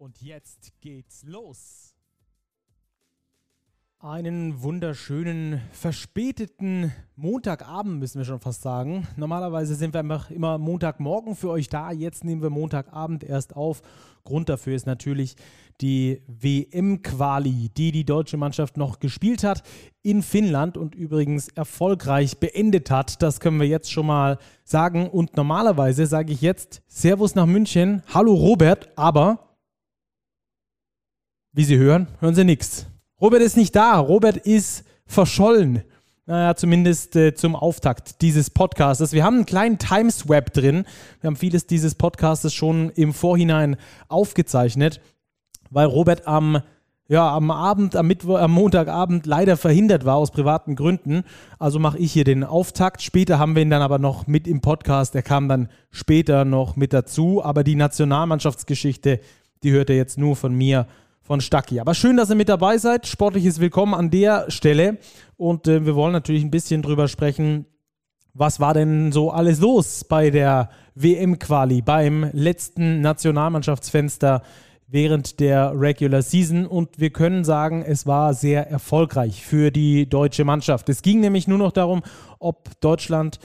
Und jetzt geht's los. Einen wunderschönen, verspäteten Montagabend müssen wir schon fast sagen. Normalerweise sind wir einfach immer Montagmorgen für euch da. Jetzt nehmen wir Montagabend erst auf. Grund dafür ist natürlich die WM-Quali, die die deutsche Mannschaft noch gespielt hat in Finnland und übrigens erfolgreich beendet hat. Das können wir jetzt schon mal sagen. Und normalerweise sage ich jetzt Servus nach München. Hallo Robert, aber wie Sie hören, hören Sie nichts. Robert ist nicht da. Robert ist verschollen. Naja, zumindest äh, zum Auftakt dieses Podcasts. Wir haben einen kleinen Timeswap drin. Wir haben vieles dieses Podcasts schon im Vorhinein aufgezeichnet, weil Robert am, ja, am Abend, am, Mittwoch, am Montagabend leider verhindert war aus privaten Gründen. Also mache ich hier den Auftakt. Später haben wir ihn dann aber noch mit im Podcast. Er kam dann später noch mit dazu. Aber die Nationalmannschaftsgeschichte, die hört er jetzt nur von mir von Stacki. Aber schön, dass ihr mit dabei seid. Sportliches Willkommen an der Stelle. Und äh, wir wollen natürlich ein bisschen drüber sprechen, was war denn so alles los bei der WM-Quali, beim letzten Nationalmannschaftsfenster während der Regular Season. Und wir können sagen, es war sehr erfolgreich für die deutsche Mannschaft. Es ging nämlich nur noch darum, ob Deutschland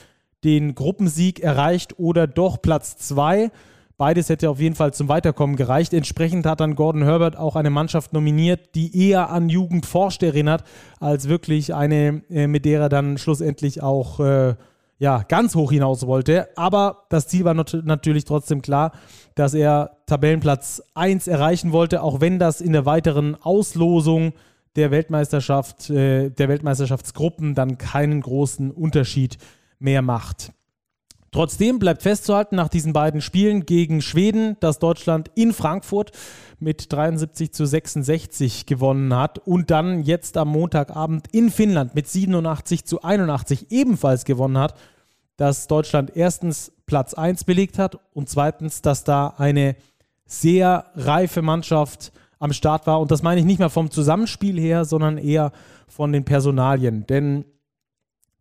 den Gruppensieg erreicht oder doch Platz 2. Beides hätte auf jeden Fall zum Weiterkommen gereicht. Entsprechend hat dann Gordon Herbert auch eine Mannschaft nominiert, die eher an Jugend forscht erinnert, als wirklich eine, äh, mit der er dann schlussendlich auch äh, ja, ganz hoch hinaus wollte. Aber das Ziel war not natürlich trotzdem klar, dass er Tabellenplatz 1 erreichen wollte, auch wenn das in der weiteren Auslosung der Weltmeisterschaft, äh, der Weltmeisterschaftsgruppen dann keinen großen Unterschied mehr macht. Trotzdem bleibt festzuhalten, nach diesen beiden Spielen gegen Schweden, dass Deutschland in Frankfurt mit 73 zu 66 gewonnen hat und dann jetzt am Montagabend in Finnland mit 87 zu 81 ebenfalls gewonnen hat, dass Deutschland erstens Platz 1 belegt hat und zweitens, dass da eine sehr reife Mannschaft am Start war. Und das meine ich nicht mehr vom Zusammenspiel her, sondern eher von den Personalien. Denn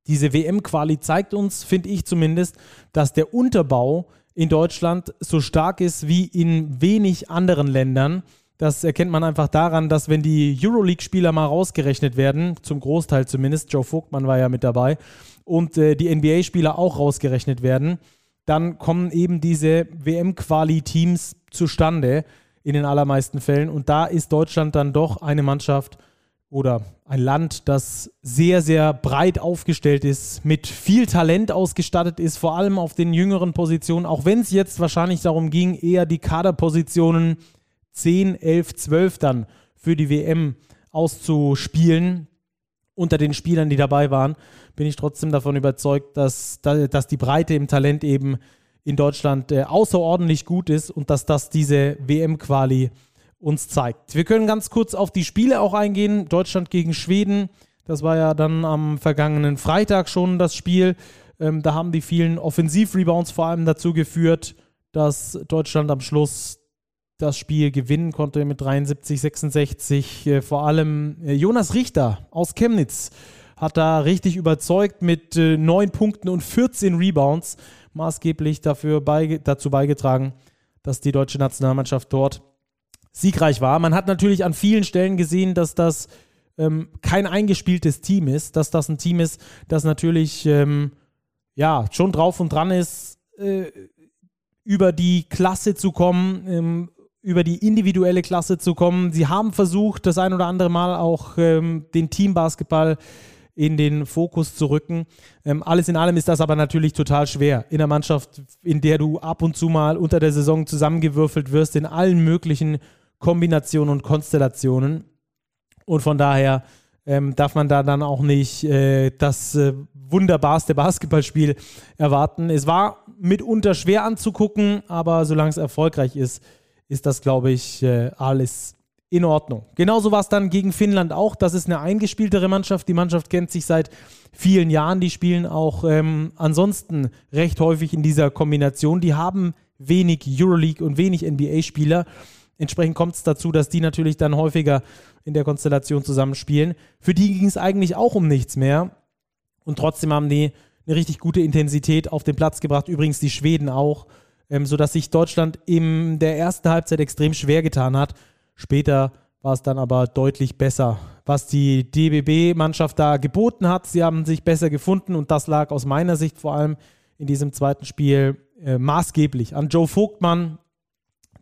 diese WM-Quali zeigt uns, finde ich zumindest, dass der Unterbau in Deutschland so stark ist wie in wenig anderen Ländern. Das erkennt man einfach daran, dass wenn die Euroleague-Spieler mal rausgerechnet werden, zum Großteil zumindest, Joe Vogtmann war ja mit dabei, und äh, die NBA-Spieler auch rausgerechnet werden, dann kommen eben diese WM-Quali-Teams zustande in den allermeisten Fällen. Und da ist Deutschland dann doch eine Mannschaft, oder ein Land, das sehr, sehr breit aufgestellt ist, mit viel Talent ausgestattet ist, vor allem auf den jüngeren Positionen, auch wenn es jetzt wahrscheinlich darum ging, eher die Kaderpositionen 10, 11, 12 dann für die WM auszuspielen. Unter den Spielern, die dabei waren, bin ich trotzdem davon überzeugt, dass, dass die Breite im Talent eben in Deutschland äh, außerordentlich gut ist und dass das diese WM-Quali uns zeigt. Wir können ganz kurz auf die Spiele auch eingehen. Deutschland gegen Schweden. Das war ja dann am vergangenen Freitag schon das Spiel. Ähm, da haben die vielen Offensivrebounds vor allem dazu geführt, dass Deutschland am Schluss das Spiel gewinnen konnte mit 73, 66. Äh, vor allem äh, Jonas Richter aus Chemnitz hat da richtig überzeugt mit äh, 9 Punkten und 14 Rebounds maßgeblich dafür beige dazu beigetragen, dass die deutsche Nationalmannschaft dort siegreich war. Man hat natürlich an vielen Stellen gesehen, dass das ähm, kein eingespieltes Team ist, dass das ein Team ist, das natürlich ähm, ja schon drauf und dran ist, äh, über die Klasse zu kommen, ähm, über die individuelle Klasse zu kommen. Sie haben versucht, das ein oder andere Mal auch ähm, den Teambasketball in den Fokus zu rücken. Ähm, alles in allem ist das aber natürlich total schwer. In einer Mannschaft, in der du ab und zu mal unter der Saison zusammengewürfelt wirst, in allen möglichen Kombinationen und Konstellationen. Und von daher ähm, darf man da dann auch nicht äh, das äh, wunderbarste Basketballspiel erwarten. Es war mitunter schwer anzugucken, aber solange es erfolgreich ist, ist das, glaube ich, äh, alles in Ordnung. Genauso war es dann gegen Finnland auch. Das ist eine eingespieltere Mannschaft. Die Mannschaft kennt sich seit vielen Jahren. Die spielen auch ähm, ansonsten recht häufig in dieser Kombination. Die haben wenig Euroleague und wenig NBA-Spieler. Entsprechend kommt es dazu, dass die natürlich dann häufiger in der Konstellation zusammenspielen. Für die ging es eigentlich auch um nichts mehr. Und trotzdem haben die eine richtig gute Intensität auf den Platz gebracht. Übrigens die Schweden auch, ähm, sodass sich Deutschland in der ersten Halbzeit extrem schwer getan hat. Später war es dann aber deutlich besser, was die DBB-Mannschaft da geboten hat. Sie haben sich besser gefunden und das lag aus meiner Sicht vor allem in diesem zweiten Spiel äh, maßgeblich an Joe Vogtmann,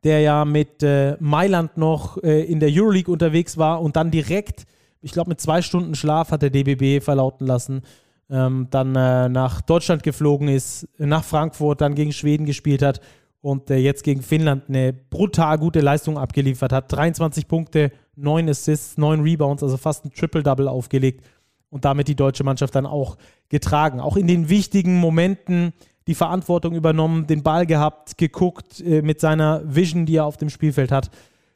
der ja mit äh, Mailand noch äh, in der Euroleague unterwegs war und dann direkt, ich glaube mit zwei Stunden Schlaf hat der DBB verlauten lassen, ähm, dann äh, nach Deutschland geflogen ist, nach Frankfurt, dann gegen Schweden gespielt hat und äh, jetzt gegen Finnland eine brutal gute Leistung abgeliefert hat. 23 Punkte, 9 Assists, 9 Rebounds, also fast ein Triple-Double aufgelegt und damit die deutsche Mannschaft dann auch getragen. Auch in den wichtigen Momenten die Verantwortung übernommen, den Ball gehabt, geguckt äh, mit seiner Vision, die er auf dem Spielfeld hat.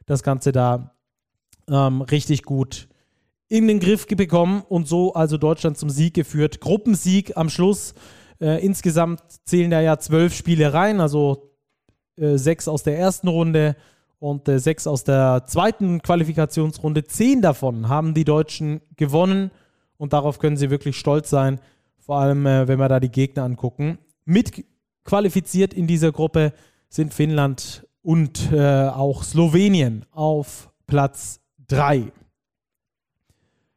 Das Ganze da ähm, richtig gut in den Griff bekommen und so also Deutschland zum Sieg geführt. Gruppensieg am Schluss. Äh, insgesamt zählen da ja zwölf Spiele rein, also äh, sechs aus der ersten Runde und äh, sechs aus der zweiten Qualifikationsrunde. Zehn davon haben die Deutschen gewonnen und darauf können sie wirklich stolz sein, vor allem äh, wenn wir da die Gegner angucken. Mit qualifiziert in dieser Gruppe sind Finnland und äh, auch Slowenien auf Platz 3.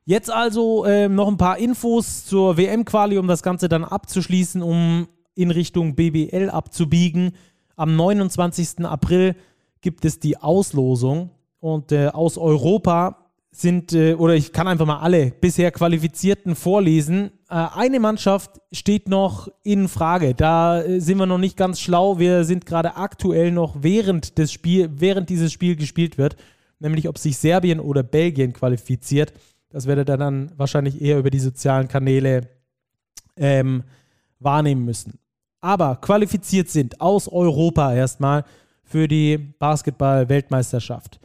Jetzt also äh, noch ein paar Infos zur WM-Quali, um das Ganze dann abzuschließen, um in Richtung BBL abzubiegen. Am 29. April gibt es die Auslosung und äh, aus Europa sind, äh, oder ich kann einfach mal alle bisher Qualifizierten vorlesen. Äh, eine Mannschaft steht noch in Frage. Da äh, sind wir noch nicht ganz schlau. Wir sind gerade aktuell noch während des Spiel, während dieses Spiel gespielt wird, nämlich ob sich Serbien oder Belgien qualifiziert. Das werdet ihr dann wahrscheinlich eher über die sozialen Kanäle ähm, wahrnehmen müssen. Aber qualifiziert sind aus Europa erstmal für die Basketball-Weltmeisterschaft.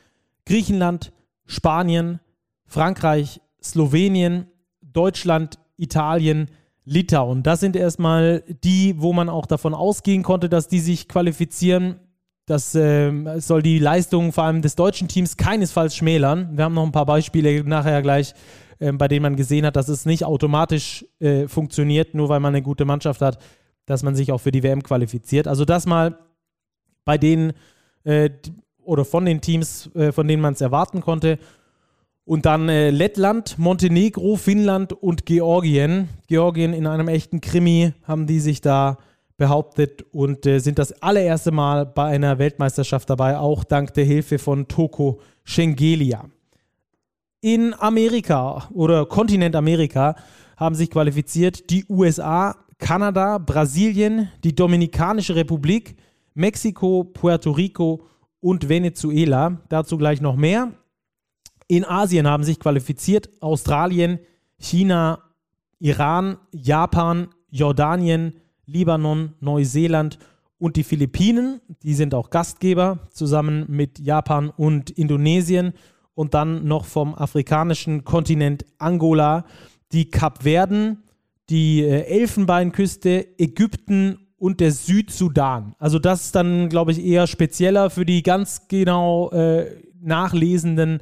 Griechenland, Spanien, Frankreich, Slowenien, Deutschland, Italien, Litauen. Das sind erstmal die, wo man auch davon ausgehen konnte, dass die sich qualifizieren. Das äh, soll die Leistung vor allem des deutschen Teams keinesfalls schmälern. Wir haben noch ein paar Beispiele nachher gleich, äh, bei denen man gesehen hat, dass es nicht automatisch äh, funktioniert, nur weil man eine gute Mannschaft hat, dass man sich auch für die WM qualifiziert. Also das mal bei denen äh, oder von den Teams, äh, von denen man es erwarten konnte. Und dann äh, Lettland, Montenegro, Finnland und Georgien. Georgien in einem echten Krimi haben die sich da behauptet und äh, sind das allererste Mal bei einer Weltmeisterschaft dabei, auch dank der Hilfe von Toko Schengelia. In Amerika oder Kontinent Amerika haben sich qualifiziert die USA, Kanada, Brasilien, die Dominikanische Republik, Mexiko, Puerto Rico und Venezuela. Dazu gleich noch mehr. In Asien haben sich qualifiziert Australien, China, Iran, Japan, Jordanien, Libanon, Neuseeland und die Philippinen. Die sind auch Gastgeber zusammen mit Japan und Indonesien. Und dann noch vom afrikanischen Kontinent Angola, die Kapverden, die äh, Elfenbeinküste, Ägypten und der Südsudan. Also das ist dann, glaube ich, eher spezieller für die ganz genau äh, Nachlesenden.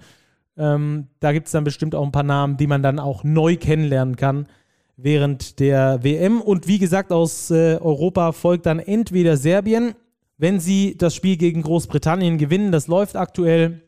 Ähm, da gibt es dann bestimmt auch ein paar Namen, die man dann auch neu kennenlernen kann während der WM. Und wie gesagt, aus äh, Europa folgt dann entweder Serbien, wenn sie das Spiel gegen Großbritannien gewinnen, das läuft aktuell,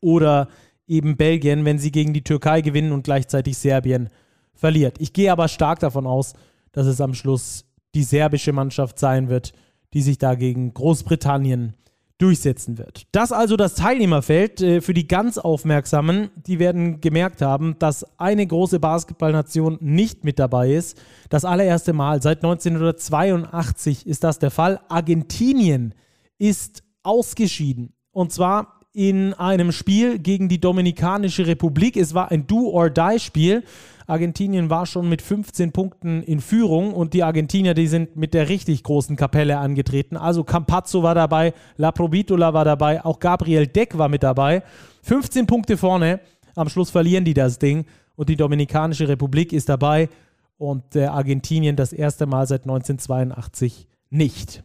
oder eben Belgien, wenn sie gegen die Türkei gewinnen und gleichzeitig Serbien verliert. Ich gehe aber stark davon aus, dass es am Schluss die serbische Mannschaft sein wird, die sich da gegen Großbritannien durchsetzen wird. Das also das Teilnehmerfeld äh, für die ganz Aufmerksamen. Die werden gemerkt haben, dass eine große Basketballnation nicht mit dabei ist. Das allererste Mal seit 1982 ist das der Fall. Argentinien ist ausgeschieden. Und zwar in einem Spiel gegen die Dominikanische Republik. Es war ein Do-or-Die-Spiel. Argentinien war schon mit 15 Punkten in Führung und die Argentinier, die sind mit der richtig großen Kapelle angetreten. Also Campazzo war dabei, La Probitola war dabei, auch Gabriel Deck war mit dabei. 15 Punkte vorne. Am Schluss verlieren die das Ding und die Dominikanische Republik ist dabei und äh, Argentinien das erste Mal seit 1982 nicht.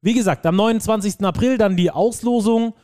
Wie gesagt, am 29. April dann die Auslosung,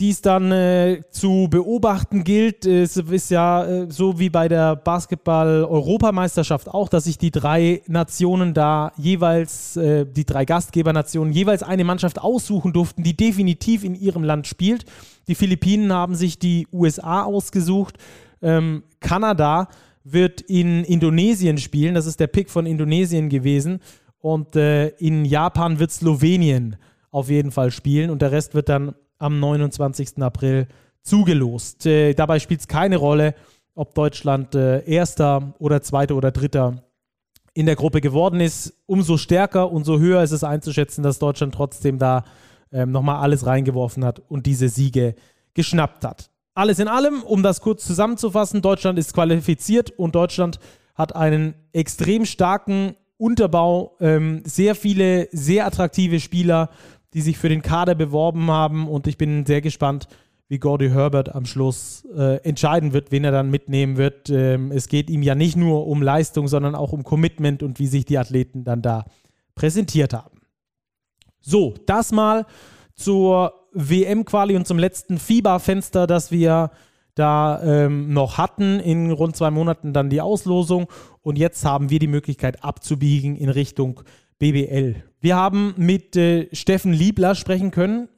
die es dann äh, zu beobachten gilt. Es ist ja äh, so wie bei der Basketball-Europameisterschaft auch, dass sich die drei Nationen da jeweils, äh, die drei Gastgebernationen, jeweils eine Mannschaft aussuchen durften, die definitiv in ihrem Land spielt. Die Philippinen haben sich die USA ausgesucht. Ähm, Kanada wird in Indonesien spielen. Das ist der Pick von Indonesien gewesen. Und äh, in Japan wird Slowenien auf jeden Fall spielen. Und der Rest wird dann am 29. April zugelost. Äh, dabei spielt es keine Rolle, ob Deutschland äh, Erster oder Zweiter oder Dritter in der Gruppe geworden ist. Umso stärker, umso höher ist es einzuschätzen, dass Deutschland trotzdem da ähm, nochmal alles reingeworfen hat und diese Siege geschnappt hat. Alles in allem, um das kurz zusammenzufassen, Deutschland ist qualifiziert und Deutschland hat einen extrem starken Unterbau, ähm, sehr viele, sehr attraktive Spieler, die sich für den Kader beworben haben und ich bin sehr gespannt, wie Gordy Herbert am Schluss äh, entscheiden wird, wen er dann mitnehmen wird. Ähm, es geht ihm ja nicht nur um Leistung, sondern auch um Commitment und wie sich die Athleten dann da präsentiert haben. So, das mal zur WM-Quali und zum letzten FIBA-Fenster, das wir da ähm, noch hatten. In rund zwei Monaten dann die Auslosung. Und jetzt haben wir die Möglichkeit abzubiegen in Richtung BBL. Wir haben mit äh, Steffen Liebler sprechen können,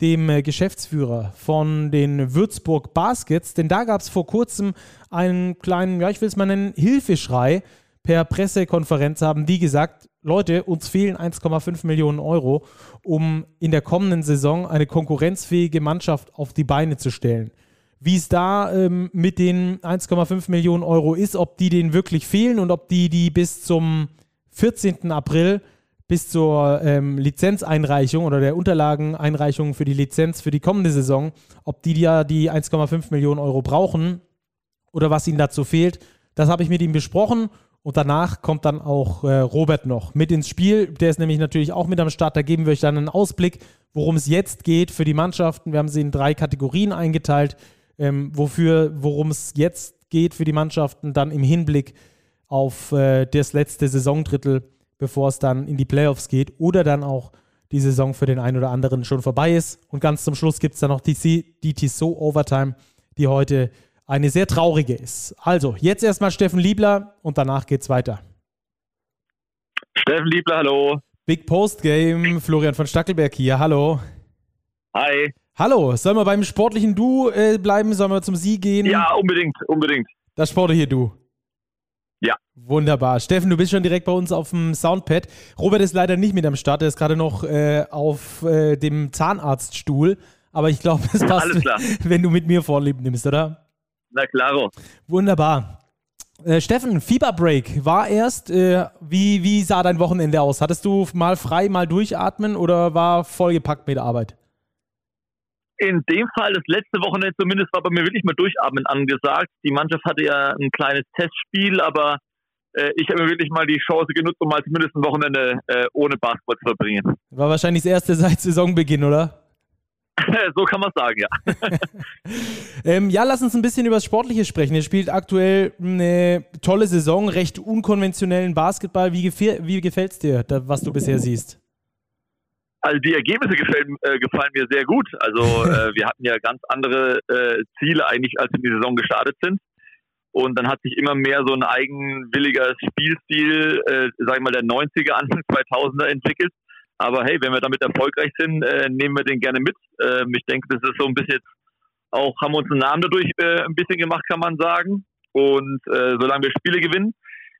dem äh, Geschäftsführer von den Würzburg Baskets. Denn da gab es vor kurzem einen kleinen, ja, ich will es mal nennen, Hilfeschrei. Per Pressekonferenz haben die gesagt, Leute, uns fehlen 1,5 Millionen Euro, um in der kommenden Saison eine konkurrenzfähige Mannschaft auf die Beine zu stellen. Wie es da ähm, mit den 1,5 Millionen Euro ist, ob die denen wirklich fehlen und ob die die bis zum 14. April bis zur ähm, Lizenzeinreichung oder der Unterlageneinreichung für die Lizenz für die kommende Saison, ob die ja die 1,5 Millionen Euro brauchen oder was ihnen dazu fehlt, das habe ich mit ihm besprochen und danach kommt dann auch äh, Robert noch mit ins Spiel. Der ist nämlich natürlich auch mit am Start. Da geben wir euch dann einen Ausblick, worum es jetzt geht für die Mannschaften. Wir haben sie in drei Kategorien eingeteilt, ähm, wofür, worum es jetzt geht für die Mannschaften, dann im Hinblick auf äh, das letzte Saisondrittel, bevor es dann in die Playoffs geht oder dann auch die Saison für den einen oder anderen schon vorbei ist. Und ganz zum Schluss gibt es dann noch die, die Tissot Overtime, die heute eine sehr traurige ist. Also, jetzt erstmal Steffen Liebler und danach geht's weiter. Steffen Liebler, hallo. Big Post Game, Florian von Stackelberg hier, hallo. Hi. Hallo, sollen wir beim sportlichen Du äh, bleiben? Sollen wir zum Sie gehen? Ja, unbedingt, unbedingt. Das sportliche Du. Ja. Wunderbar. Steffen, du bist schon direkt bei uns auf dem Soundpad. Robert ist leider nicht mit am Start, er ist gerade noch äh, auf äh, dem Zahnarztstuhl. Aber ich glaube, es passt, wenn du mit mir Vorlieb nimmst, oder? Na klaro. Wunderbar. Äh, Steffen, Fieber Break war erst. Äh, wie, wie sah dein Wochenende aus? Hattest du mal frei, mal durchatmen oder war vollgepackt mit Arbeit? In dem Fall, das letzte Wochenende zumindest, war bei mir wirklich mal durchatmen angesagt. Die Mannschaft hatte ja ein kleines Testspiel, aber äh, ich habe mir wirklich mal die Chance genutzt, um mal zumindest ein Wochenende äh, ohne Basketball zu verbringen. War wahrscheinlich das erste seit Saisonbeginn, oder? so kann man sagen, ja. ähm, ja, lass uns ein bisschen über das Sportliche sprechen. Ihr spielt aktuell eine tolle Saison, recht unkonventionellen Basketball. Wie, wie gefällt es dir, was du bisher siehst? Also die Ergebnisse gefallen, äh, gefallen mir sehr gut. Also äh, wir hatten ja ganz andere äh, Ziele eigentlich, als wir in die Saison gestartet sind. Und dann hat sich immer mehr so ein eigenwilliger Spielstil, äh, sag ich mal, der 90er, Anfang 2000er entwickelt. Aber hey, wenn wir damit erfolgreich sind, äh, nehmen wir den gerne mit. Ähm, ich denke, das ist so ein bisschen jetzt auch, haben wir uns einen Namen dadurch äh, ein bisschen gemacht, kann man sagen. Und äh, solange wir Spiele gewinnen,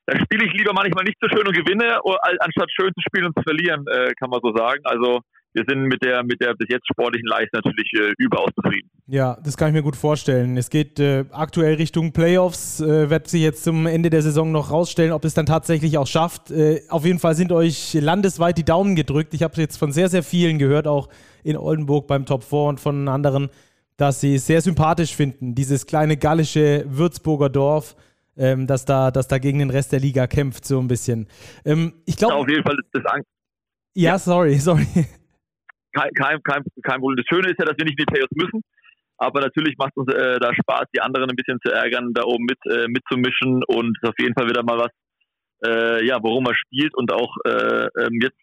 dann spiele ich lieber manchmal nicht so schön und gewinne, anstatt schön zu spielen und zu verlieren, äh, kann man so sagen. Also wir sind mit der, mit der bis jetzt sportlichen Leistung natürlich äh, überaus zufrieden. Ja, das kann ich mir gut vorstellen. Es geht äh, aktuell Richtung Playoffs, äh, wird sich jetzt zum Ende der Saison noch rausstellen, ob es dann tatsächlich auch schafft. Äh, auf jeden Fall sind euch landesweit die Daumen gedrückt. Ich habe jetzt von sehr, sehr vielen gehört, auch in Oldenburg beim Top 4 und von anderen, dass sie es sehr sympathisch finden, dieses kleine gallische Würzburger Dorf, ähm, das, da, das da gegen den Rest der Liga kämpft, so ein bisschen. Ähm, ich glaube. Ja, auf jeden Fall das Angst. Ja, ja, sorry, sorry. Kein, kein, kein, kein Problem. Das Schöne ist ja, dass wir nicht in die Playoffs müssen. Aber natürlich macht uns äh, da Spaß, die anderen ein bisschen zu ärgern, da oben mit äh, mitzumischen und auf jeden Fall wieder mal was, äh, ja, worum er spielt und auch äh, ähm, jetzt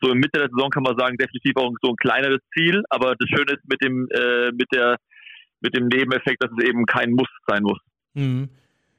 so in Mitte der Saison kann man sagen, definitiv auch so ein kleineres Ziel. Aber das Schöne ist mit dem, äh, mit der, mit dem Nebeneffekt, dass es eben kein Muss sein muss. Mhm.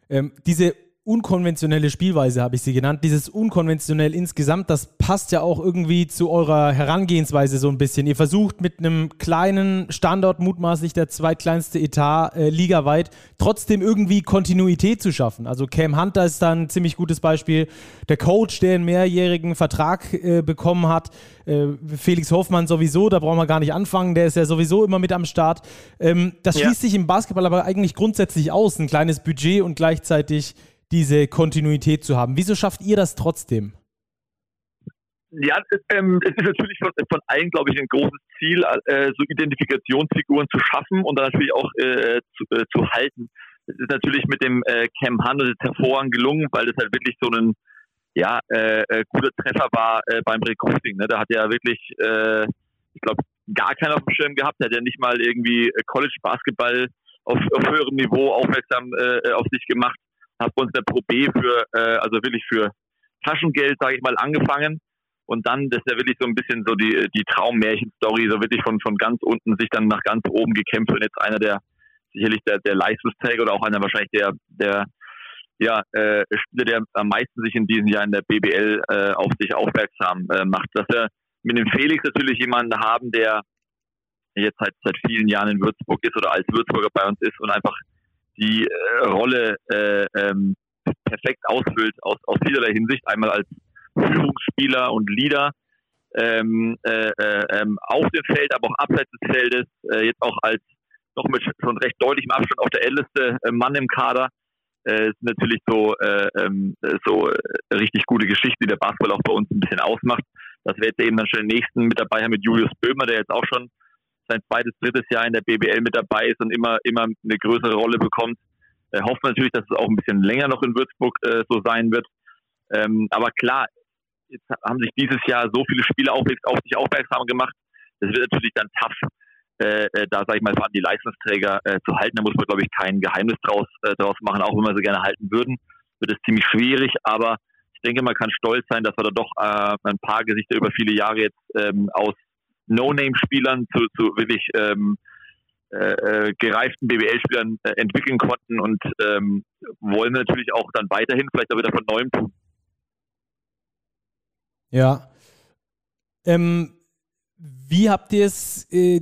Ähm, diese unkonventionelle Spielweise habe ich sie genannt. Dieses unkonventionell insgesamt, das passt ja auch irgendwie zu eurer Herangehensweise so ein bisschen. Ihr versucht mit einem kleinen Standort, mutmaßlich der zweitkleinste Etat äh, ligaweit, trotzdem irgendwie Kontinuität zu schaffen. Also Cam Hunter ist da ein ziemlich gutes Beispiel. Der Coach, der einen mehrjährigen Vertrag äh, bekommen hat, äh, Felix Hoffmann sowieso, da brauchen wir gar nicht anfangen, der ist ja sowieso immer mit am Start. Ähm, das schließt ja. sich im Basketball aber eigentlich grundsätzlich aus, ein kleines Budget und gleichzeitig diese Kontinuität zu haben. Wieso schafft ihr das trotzdem? Ja, ähm, es ist natürlich von, von allen, glaube ich, ein großes Ziel, äh, so Identifikationsfiguren zu schaffen und dann natürlich auch äh, zu, äh, zu halten. Es ist natürlich mit dem äh, Cam Handel hervorragend gelungen, weil das halt wirklich so ein ja, äh, äh, guter Treffer war beim Recruiting. Ne? Da hat er wirklich, äh, ich glaube, gar keiner auf dem Schirm gehabt. Er hat ja nicht mal irgendwie College-Basketball auf, auf höherem Niveau aufmerksam auf sich gemacht habe uns der Pro B für, äh, also wirklich für Taschengeld, sage ich mal, angefangen. Und dann, das ist ja wirklich so ein bisschen so die, die Traummärchen-Story, so wirklich von, von ganz unten sich dann nach ganz oben gekämpft und jetzt einer der, sicherlich der, der Leistungsträger oder auch einer wahrscheinlich der, der, ja, äh, Spieler, der am meisten sich in diesem Jahr in der BBL äh, auf sich aufmerksam äh, macht. Dass wir mit dem Felix natürlich jemanden haben, der jetzt seit, seit vielen Jahren in Würzburg ist oder als Würzburger bei uns ist und einfach die äh, Rolle äh, ähm, perfekt ausfüllt aus, aus vielerlei Hinsicht. Einmal als Führungsspieler und Leader ähm, äh, äh, ähm, auf dem Feld, aber auch abseits des Feldes, äh, jetzt auch als noch mit schon recht deutlichem Abstand auch der älteste äh, Mann im Kader. Äh, ist natürlich so, äh, ähm, so richtig gute Geschichte, die der Basketball auch bei uns ein bisschen ausmacht. Das wäre jetzt eben dann schon den nächsten mit dabei haben mit Julius Böhmer, der jetzt auch schon sein zweites, drittes Jahr in der BBL mit dabei ist und immer, immer eine größere Rolle bekommt. Äh, wir natürlich, dass es auch ein bisschen länger noch in Würzburg äh, so sein wird. Ähm, aber klar, jetzt haben sich dieses Jahr so viele Spieler auf, auf sich aufmerksam gemacht. Das wird natürlich dann tough, äh, äh, da sage ich mal, vor die Leistungsträger äh, zu halten. Da muss man, glaube ich, kein Geheimnis draus, äh, draus machen, auch wenn wir sie gerne halten würden, wird es ziemlich schwierig. Aber ich denke, man kann stolz sein, dass wir da doch äh, ein paar Gesichter über viele Jahre jetzt ähm, aus No-Name-Spielern zu, zu wirklich ähm, äh, äh gereiften BWL-Spielern äh, entwickeln konnten und ähm, wollen wir natürlich auch dann weiterhin vielleicht auch wieder von neuem tun. Ja. Ähm, wie habt ihr es äh,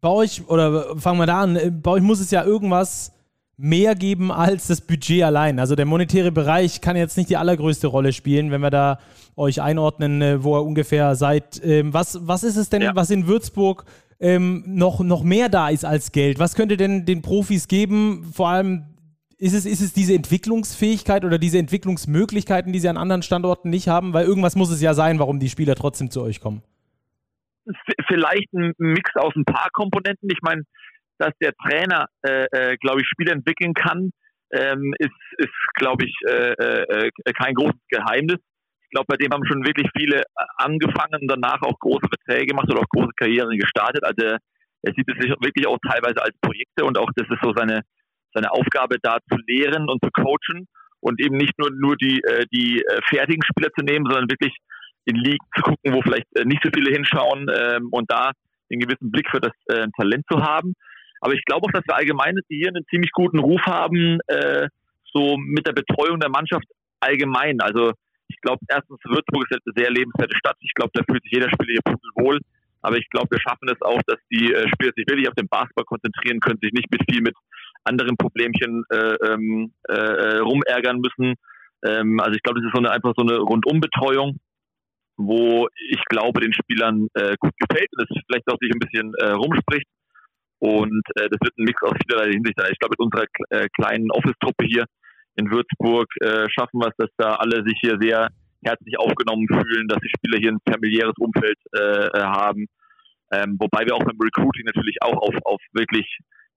bei euch, oder fangen wir da an, äh, bei euch muss es ja irgendwas mehr geben als das Budget allein. Also der monetäre Bereich kann jetzt nicht die allergrößte Rolle spielen, wenn wir da euch einordnen, äh, wo ihr ungefähr seid. Ähm, was, was ist es denn, ja. was in Würzburg ähm, noch, noch mehr da ist als Geld? Was könnte denn den Profis geben? Vor allem ist es, ist es diese Entwicklungsfähigkeit oder diese Entwicklungsmöglichkeiten, die sie an anderen Standorten nicht haben? Weil irgendwas muss es ja sein, warum die Spieler trotzdem zu euch kommen. Vielleicht ein Mix aus ein paar Komponenten. Ich meine, dass der Trainer, äh, äh, glaube ich, Spiele entwickeln kann, ähm, ist, ist glaube ich, äh, äh, kein großes Geheimnis. Ich glaube, bei dem haben schon wirklich viele angefangen und danach auch große Verträge gemacht oder auch große Karrieren gestartet. Also er sieht es sich wirklich auch teilweise als Projekte und auch das ist so seine, seine Aufgabe, da zu lehren und zu coachen und eben nicht nur, nur die, äh, die äh, fertigen Spieler zu nehmen, sondern wirklich in Ligen zu gucken, wo vielleicht äh, nicht so viele hinschauen ähm, und da einen gewissen Blick für das äh, Talent zu haben. Aber ich glaube auch, dass wir allgemein hier einen ziemlich guten Ruf haben, äh, so mit der Betreuung der Mannschaft allgemein. Also ich glaube, erstens, Würzburg ist eine sehr lebenswerte Stadt. Ich glaube, da fühlt sich jeder Spieler hier wohl. Aber ich glaube, wir schaffen es auch, dass die äh, Spieler sich wirklich auf den Basketball konzentrieren können, sich nicht mit viel mit anderen Problemchen äh, ähm, äh, rumärgern müssen. Ähm, also ich glaube, das ist so eine, einfach so eine Rundumbetreuung, wo ich glaube, den Spielern äh, gut gefällt und es vielleicht auch sich ein bisschen äh, rumspricht. Und äh, das wird ein Mix aus vielerlei Hinsicht sein. Ich glaube, mit unserer äh, kleinen Office-Truppe hier in Würzburg äh, schaffen wir es, dass da alle sich hier sehr herzlich aufgenommen fühlen, dass die Spieler hier ein familiäres Umfeld äh, äh haben. Ähm, wobei wir auch beim Recruiting natürlich auch auf, auf wirklich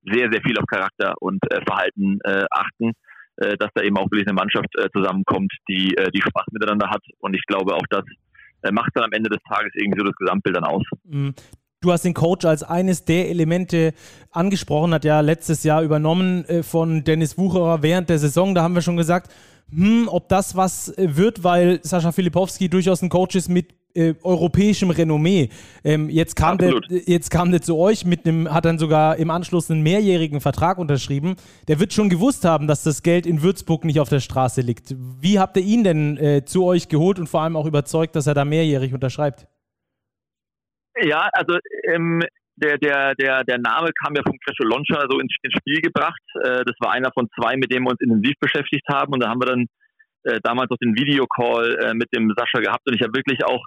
sehr, sehr viel auf Charakter und äh, Verhalten äh, achten, äh, dass da eben auch wirklich eine Mannschaft äh, zusammenkommt, die, äh, die Spaß miteinander hat. Und ich glaube auch, das äh, macht dann am Ende des Tages irgendwie so das Gesamtbild dann aus. Du hast den Coach als eines der Elemente angesprochen, hat ja letztes Jahr übernommen äh, von Dennis Wucherer während der Saison. Da haben wir schon gesagt, hm, ob das was wird, weil Sascha Filipowski durchaus ein Coach ist mit äh, europäischem Renommee. Ähm, jetzt, kam der, jetzt kam der zu euch mit einem, hat dann sogar im Anschluss einen mehrjährigen Vertrag unterschrieben. Der wird schon gewusst haben, dass das Geld in Würzburg nicht auf der Straße liegt. Wie habt ihr ihn denn äh, zu euch geholt und vor allem auch überzeugt, dass er da mehrjährig unterschreibt? Ja, also ähm, der, der, der, der Name kam ja vom Crescio Loncha so ins, ins Spiel gebracht. Äh, das war einer von zwei, mit denen wir uns intensiv beschäftigt haben. Und da haben wir dann äh, damals auch den Videocall äh, mit dem Sascha gehabt. Und ich habe wirklich auch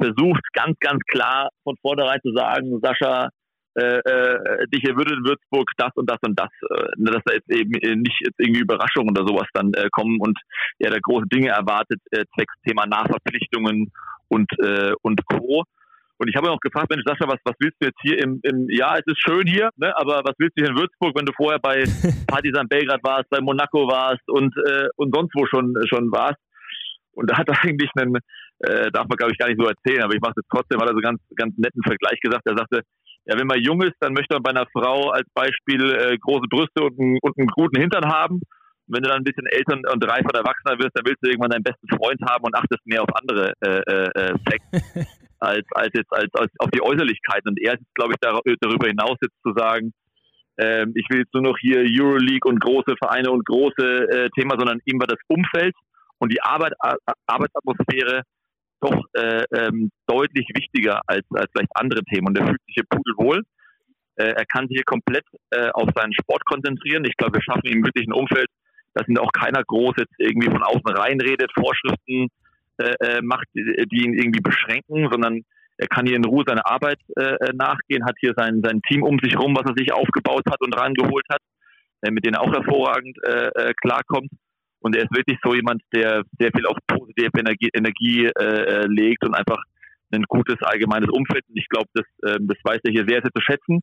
versucht, ganz, ganz klar von vornherein zu sagen, Sascha, äh, äh, dich würde in Würzburg das und das und das, äh, dass da jetzt eben nicht jetzt irgendwie Überraschungen oder sowas dann äh, kommen und er da große Dinge erwartet, äh, zwecks Thema Nachverpflichtungen und, äh, und Co. Und ich habe ihn auch gefragt, Mensch, Sascha, was, was willst du jetzt hier im, im, ja, es ist schön hier, ne, aber was willst du hier in Würzburg, wenn du vorher bei Partizan Belgrad warst, bei Monaco warst und, äh, und sonst wo schon, schon warst? Und da hat er eigentlich einen, äh, darf man glaube ich gar nicht so erzählen, aber ich mache es trotzdem, weil er so ganz, ganz netten Vergleich gesagt. Er sagte, ja, wenn man jung ist, dann möchte man bei einer Frau als Beispiel äh, große Brüste und, einen, und einen guten Hintern haben. Und wenn du dann ein bisschen älter und reif und erwachsener wirst, dann willst du irgendwann deinen besten Freund haben und achtest mehr auf andere äh, äh, äh Facts als, als jetzt als, als auf die Äußerlichkeiten. Und er ist, glaube ich, darüber hinaus jetzt zu sagen, ähm, ich will jetzt nur noch hier Euroleague und große Vereine und große äh, Thema, sondern ihm war das Umfeld und die Arbeit, Arbeitsatmosphäre doch äh, ähm, deutlich wichtiger als, als vielleicht andere Themen. Und er fühlt sich hier pudelwohl. Äh, er kann sich hier komplett äh, auf seinen Sport konzentrieren. Ich glaube, wir schaffen ihm wirklich ein Umfeld, dass ihn auch keiner groß jetzt irgendwie von außen reinredet, Vorschriften äh, äh, macht, die ihn irgendwie beschränken, sondern er kann hier in Ruhe seiner Arbeit äh, nachgehen, hat hier sein, sein Team um sich rum, was er sich aufgebaut hat und rangeholt hat, äh, mit denen er auch hervorragend äh, äh klarkommt. Und er ist wirklich so jemand, der sehr viel auf positive Energie, Energie äh, legt und einfach ein gutes allgemeines Umfeld. Und ich glaube, das, äh, das weiß er hier sehr, sehr zu schätzen.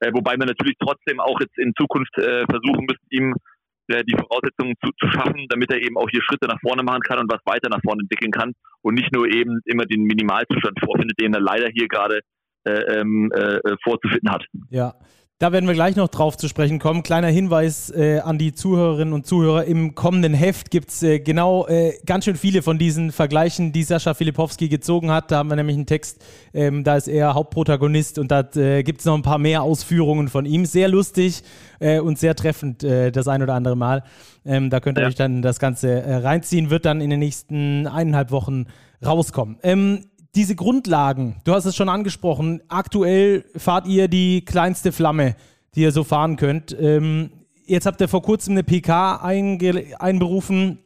Äh, wobei wir natürlich trotzdem auch jetzt in Zukunft äh, versuchen müssen, ihm äh, die Voraussetzungen zu, zu schaffen, damit er eben auch hier Schritte nach vorne machen kann und was weiter nach vorne entwickeln kann und nicht nur eben immer den Minimalzustand vorfindet, den er leider hier gerade äh, ähm, äh, vorzufinden hat. Ja, da werden wir gleich noch drauf zu sprechen kommen. Kleiner Hinweis äh, an die Zuhörerinnen und Zuhörer. Im kommenden Heft gibt es äh, genau äh, ganz schön viele von diesen Vergleichen, die Sascha Filipowski gezogen hat. Da haben wir nämlich einen Text, ähm, da ist er Hauptprotagonist und da äh, gibt es noch ein paar mehr Ausführungen von ihm. Sehr lustig äh, und sehr treffend äh, das ein oder andere Mal. Ähm, da könnt ihr ja. euch dann das Ganze reinziehen, wird dann in den nächsten eineinhalb Wochen rauskommen. Ähm, diese Grundlagen, du hast es schon angesprochen, aktuell fahrt ihr die kleinste Flamme, die ihr so fahren könnt. Ähm, jetzt habt ihr vor kurzem eine PK einberufen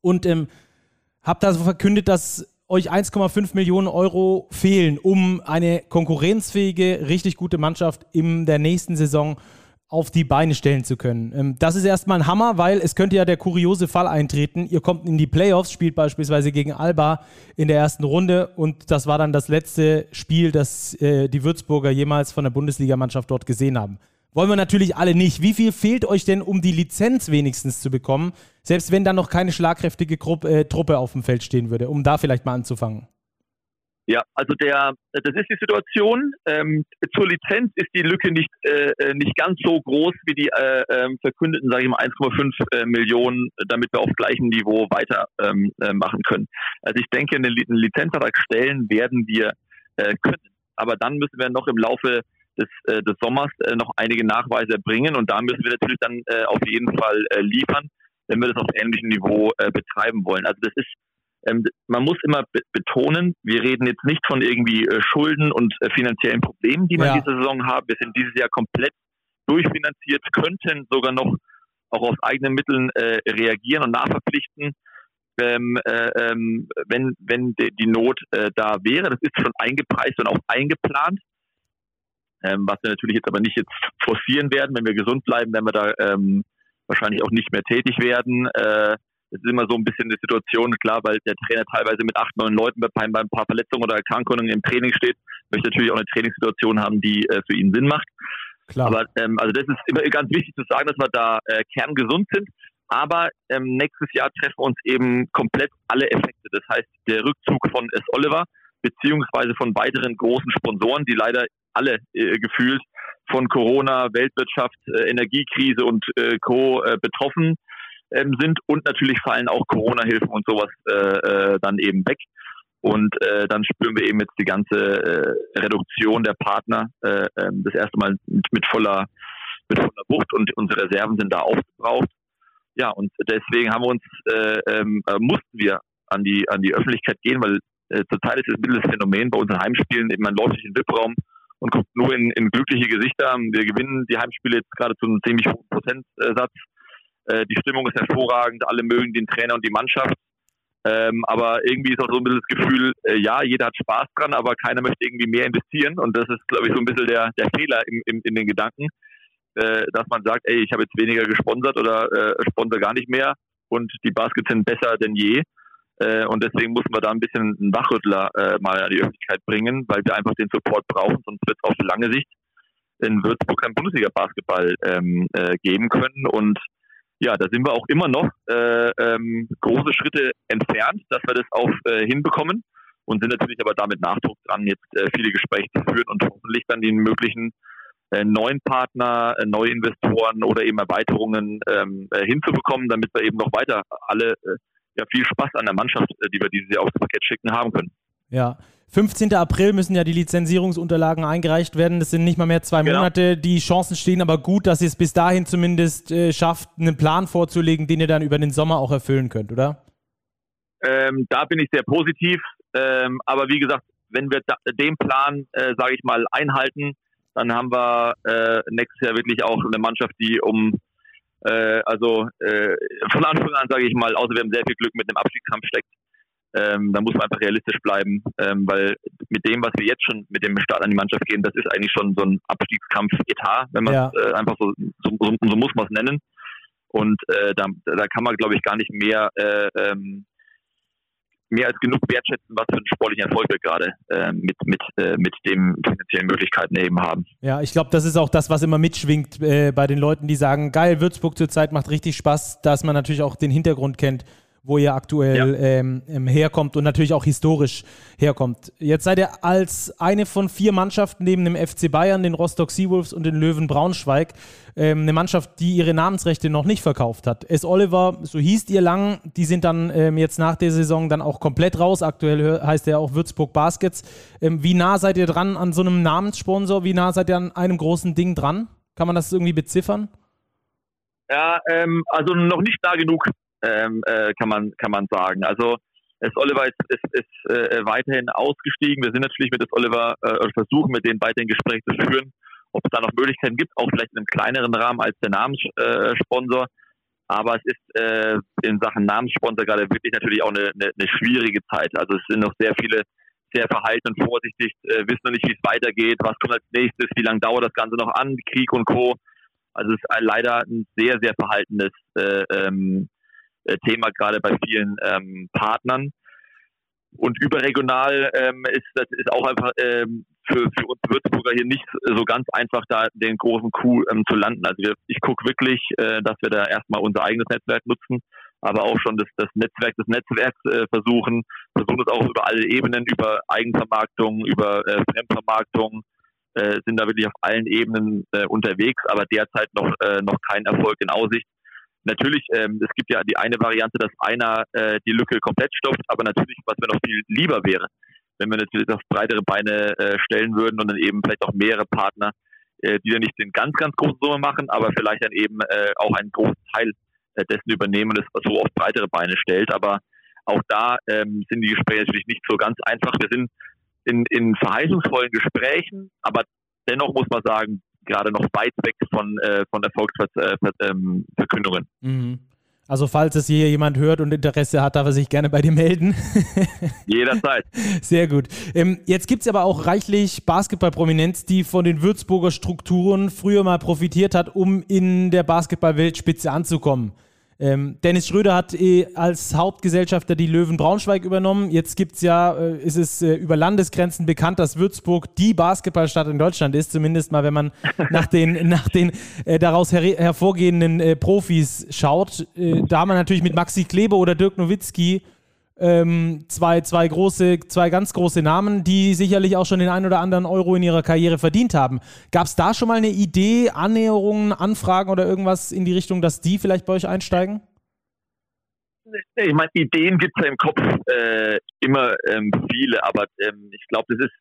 und ähm, habt also verkündet, dass euch 1,5 Millionen Euro fehlen, um eine konkurrenzfähige, richtig gute Mannschaft in der nächsten Saison zu auf die Beine stellen zu können. Ähm, das ist erstmal ein Hammer, weil es könnte ja der kuriose Fall eintreten. Ihr kommt in die Playoffs, spielt beispielsweise gegen Alba in der ersten Runde und das war dann das letzte Spiel, das äh, die Würzburger jemals von der Bundesligamannschaft dort gesehen haben. Wollen wir natürlich alle nicht. Wie viel fehlt euch denn, um die Lizenz wenigstens zu bekommen, selbst wenn dann noch keine schlagkräftige äh, Truppe auf dem Feld stehen würde, um da vielleicht mal anzufangen? Ja, also der, das ist die Situation. Ähm, zur Lizenz ist die Lücke nicht äh, äh nicht ganz so groß wie die äh, äh, verkündeten, sage ich mal, 1,5 äh, Millionen, damit wir auf gleichem Niveau weiter ähm, äh, machen können. Also ich denke, einen, einen Lizenzvertrag stellen werden wir äh, können, aber dann müssen wir noch im Laufe des, äh, des Sommers äh, noch einige Nachweise bringen und da müssen wir natürlich dann äh, auf jeden Fall äh, liefern, wenn wir das auf ähnlichem Niveau äh, betreiben wollen. Also das ist ähm, man muss immer be betonen, wir reden jetzt nicht von irgendwie äh, Schulden und äh, finanziellen Problemen, die wir ja. diese Saison haben. Wir sind dieses Jahr komplett durchfinanziert, könnten sogar noch auch aus eigenen Mitteln äh, reagieren und nachverpflichten, ähm, äh, ähm, wenn, wenn die, die Not äh, da wäre. Das ist schon eingepreist und auch eingeplant. Ähm, was wir natürlich jetzt aber nicht jetzt forcieren werden. Wenn wir gesund bleiben, werden wir da ähm, wahrscheinlich auch nicht mehr tätig werden. Äh, es ist immer so ein bisschen eine Situation, klar, weil der Trainer teilweise mit acht, neun Leuten bei, bei ein paar Verletzungen oder Erkrankungen im Training steht, möchte natürlich auch eine Trainingssituation haben, die äh, für ihn Sinn macht. Klar. Aber ähm, also das ist immer ganz wichtig zu sagen, dass wir da äh, kerngesund sind. Aber ähm, nächstes Jahr treffen uns eben komplett alle Effekte. Das heißt, der Rückzug von S. Oliver beziehungsweise von weiteren großen Sponsoren, die leider alle äh, gefühlt von Corona, Weltwirtschaft, äh, Energiekrise und äh, Co. Äh, betroffen ähm, sind. Und natürlich fallen auch Corona-Hilfen und sowas äh, äh, dann eben weg. Und äh, dann spüren wir eben jetzt die ganze äh, Reduktion der Partner äh, äh, das erste Mal mit, mit voller mit voller Wucht und unsere Reserven sind da aufgebraucht. Ja, und deswegen haben wir uns äh, ähm, äh, mussten wir an die an die Öffentlichkeit gehen, weil äh, zurzeit ist es ein bisschen das Phänomen bei unseren Heimspielen, eben man läuft durch den VIP-Raum und guckt nur in, in glückliche Gesichter. Wir gewinnen die Heimspiele jetzt gerade zu einem ziemlich hohen Prozentsatz. Äh, die Stimmung ist hervorragend, alle mögen den Trainer und die Mannschaft. Ähm, aber irgendwie ist auch so ein bisschen das Gefühl, äh, ja, jeder hat Spaß dran, aber keiner möchte irgendwie mehr investieren. Und das ist, glaube ich, so ein bisschen der, der Fehler im, im, in den Gedanken, äh, dass man sagt, ey, ich habe jetzt weniger gesponsert oder äh, sponsor gar nicht mehr und die Baskets sind besser denn je. Äh, und deswegen mussten wir da ein bisschen einen Wachrüttler äh, mal an die Öffentlichkeit bringen, weil wir einfach den Support brauchen, sonst wird es auf lange Sicht in Würzburg kein Bundesliga-Basketball ähm, äh, geben können. Und ja, da sind wir auch immer noch äh, ähm, große Schritte entfernt, dass wir das auch äh, hinbekommen und sind natürlich aber damit Nachdruck dran, jetzt äh, viele Gespräche zu führen und hoffentlich dann den möglichen äh, neuen Partner, äh, neue Investoren oder eben Erweiterungen ähm, äh, hinzubekommen, damit wir eben noch weiter alle ja, viel Spaß an der Mannschaft, die wir dieses Jahr aufs Parkett schicken, haben können. Ja, 15. April müssen ja die Lizenzierungsunterlagen eingereicht werden. Das sind nicht mal mehr zwei genau. Monate. Die Chancen stehen aber gut, dass ihr es bis dahin zumindest äh, schafft, einen Plan vorzulegen, den ihr dann über den Sommer auch erfüllen könnt, oder? Ähm, da bin ich sehr positiv. Ähm, aber wie gesagt, wenn wir den Plan, äh, sage ich mal, einhalten, dann haben wir äh, nächstes Jahr wirklich auch eine Mannschaft, die um äh, also äh, von Anfang an, sage ich mal, außer wir haben sehr viel Glück mit dem Abstiegskampf steckt, ähm, da muss man einfach realistisch bleiben, ähm, weil mit dem, was wir jetzt schon mit dem Start an die Mannschaft gehen, das ist eigentlich schon so ein Abstiegskampf-Etat, wenn man ja. äh, einfach so, so, so, so, muss man es nennen. Und äh, da, da kann man, glaube ich, gar nicht mehr äh, ähm, mehr als genug wertschätzen, was für einen sportlichen Erfolg wir gerade äh, mit, mit, äh, mit den finanziellen Möglichkeiten eben haben. Ja, ich glaube, das ist auch das, was immer mitschwingt äh, bei den Leuten, die sagen, geil, Würzburg zurzeit macht richtig Spaß, dass man natürlich auch den Hintergrund kennt wo ihr aktuell ja. ähm, ähm, herkommt und natürlich auch historisch herkommt. Jetzt seid ihr als eine von vier Mannschaften neben dem FC Bayern, den Rostock Seawolves und den Löwen Braunschweig ähm, eine Mannschaft, die ihre Namensrechte noch nicht verkauft hat. S. Oliver, so hieß ihr lang, die sind dann ähm, jetzt nach der Saison dann auch komplett raus. Aktuell heißt er auch Würzburg Baskets. Ähm, wie nah seid ihr dran an so einem Namenssponsor? Wie nah seid ihr an einem großen Ding dran? Kann man das irgendwie beziffern? Ja, ähm, also noch nicht da genug ähm, äh, kann man kann man sagen. Also S. Oliver ist, ist, ist äh, weiterhin ausgestiegen. Wir sind natürlich mit S. Oliver äh, versuchen, mit denen weiterhin Gespräche zu führen, ob es da noch Möglichkeiten gibt, auch vielleicht in einem kleineren Rahmen als der Namenssponsor. Aber es ist äh, in Sachen Namenssponsor gerade wirklich natürlich auch eine, eine, eine schwierige Zeit. Also es sind noch sehr viele sehr verhalten und vorsichtig, äh, wissen noch nicht, wie es weitergeht, was kommt als nächstes, wie lange dauert das Ganze noch an, Krieg und Co. Also es ist leider ein sehr, sehr verhaltenes äh, ähm, äh, Thema gerade bei vielen ähm, Partnern. Und überregional ähm, ist das ist auch einfach ähm, für, für uns Würzburger hier nicht so ganz einfach, da den großen Coup ähm, zu landen. Also wir, ich gucke wirklich, äh, dass wir da erstmal unser eigenes Netzwerk nutzen, aber auch schon das, das Netzwerk des Netzwerks äh, versuchen, versuchen es auch über alle Ebenen, über Eigenvermarktung, über äh, Fremdvermarktung, äh, sind da wirklich auf allen Ebenen äh, unterwegs, aber derzeit noch, äh, noch kein Erfolg in Aussicht. Natürlich, ähm, es gibt ja die eine Variante, dass einer äh, die Lücke komplett stopft, aber natürlich, was mir noch viel lieber wäre, wenn wir natürlich auf breitere Beine äh, stellen würden und dann eben vielleicht auch mehrere Partner, äh, die dann nicht den ganz, ganz großen Summe machen, aber vielleicht dann eben äh, auch einen großen Teil äh, dessen übernehmen und es so auf breitere Beine stellt. Aber auch da ähm, sind die Gespräche natürlich nicht so ganz einfach. Wir sind in, in verheißungsvollen Gesprächen, aber dennoch muss man sagen, gerade noch weit weg von, äh, von Erfolgsverkündungen. Äh, mhm. Also falls es hier jemand hört und Interesse hat, darf er sich gerne bei dir melden. Jederzeit. Sehr gut. Ähm, jetzt gibt es aber auch reichlich Basketballprominenz, die von den Würzburger Strukturen früher mal profitiert hat, um in der Basketballweltspitze anzukommen. Ähm, Dennis Schröder hat äh, als Hauptgesellschafter die Löwen Braunschweig übernommen. Jetzt gibt es ja, äh, ist es äh, über Landesgrenzen bekannt, dass Würzburg die Basketballstadt in Deutschland ist, zumindest mal, wenn man nach den, nach den äh, daraus her hervorgehenden äh, Profis schaut. Äh, da haben wir natürlich mit Maxi Klebe oder Dirk Nowitzki ähm, zwei, zwei große, zwei ganz große Namen, die sicherlich auch schon den ein oder anderen Euro in ihrer Karriere verdient haben. Gab es da schon mal eine Idee, Annäherungen, Anfragen oder irgendwas in die Richtung, dass die vielleicht bei euch einsteigen? Ich meine, Ideen gibt es ja im Kopf äh, immer ähm, viele, aber ähm, ich glaube, das ist,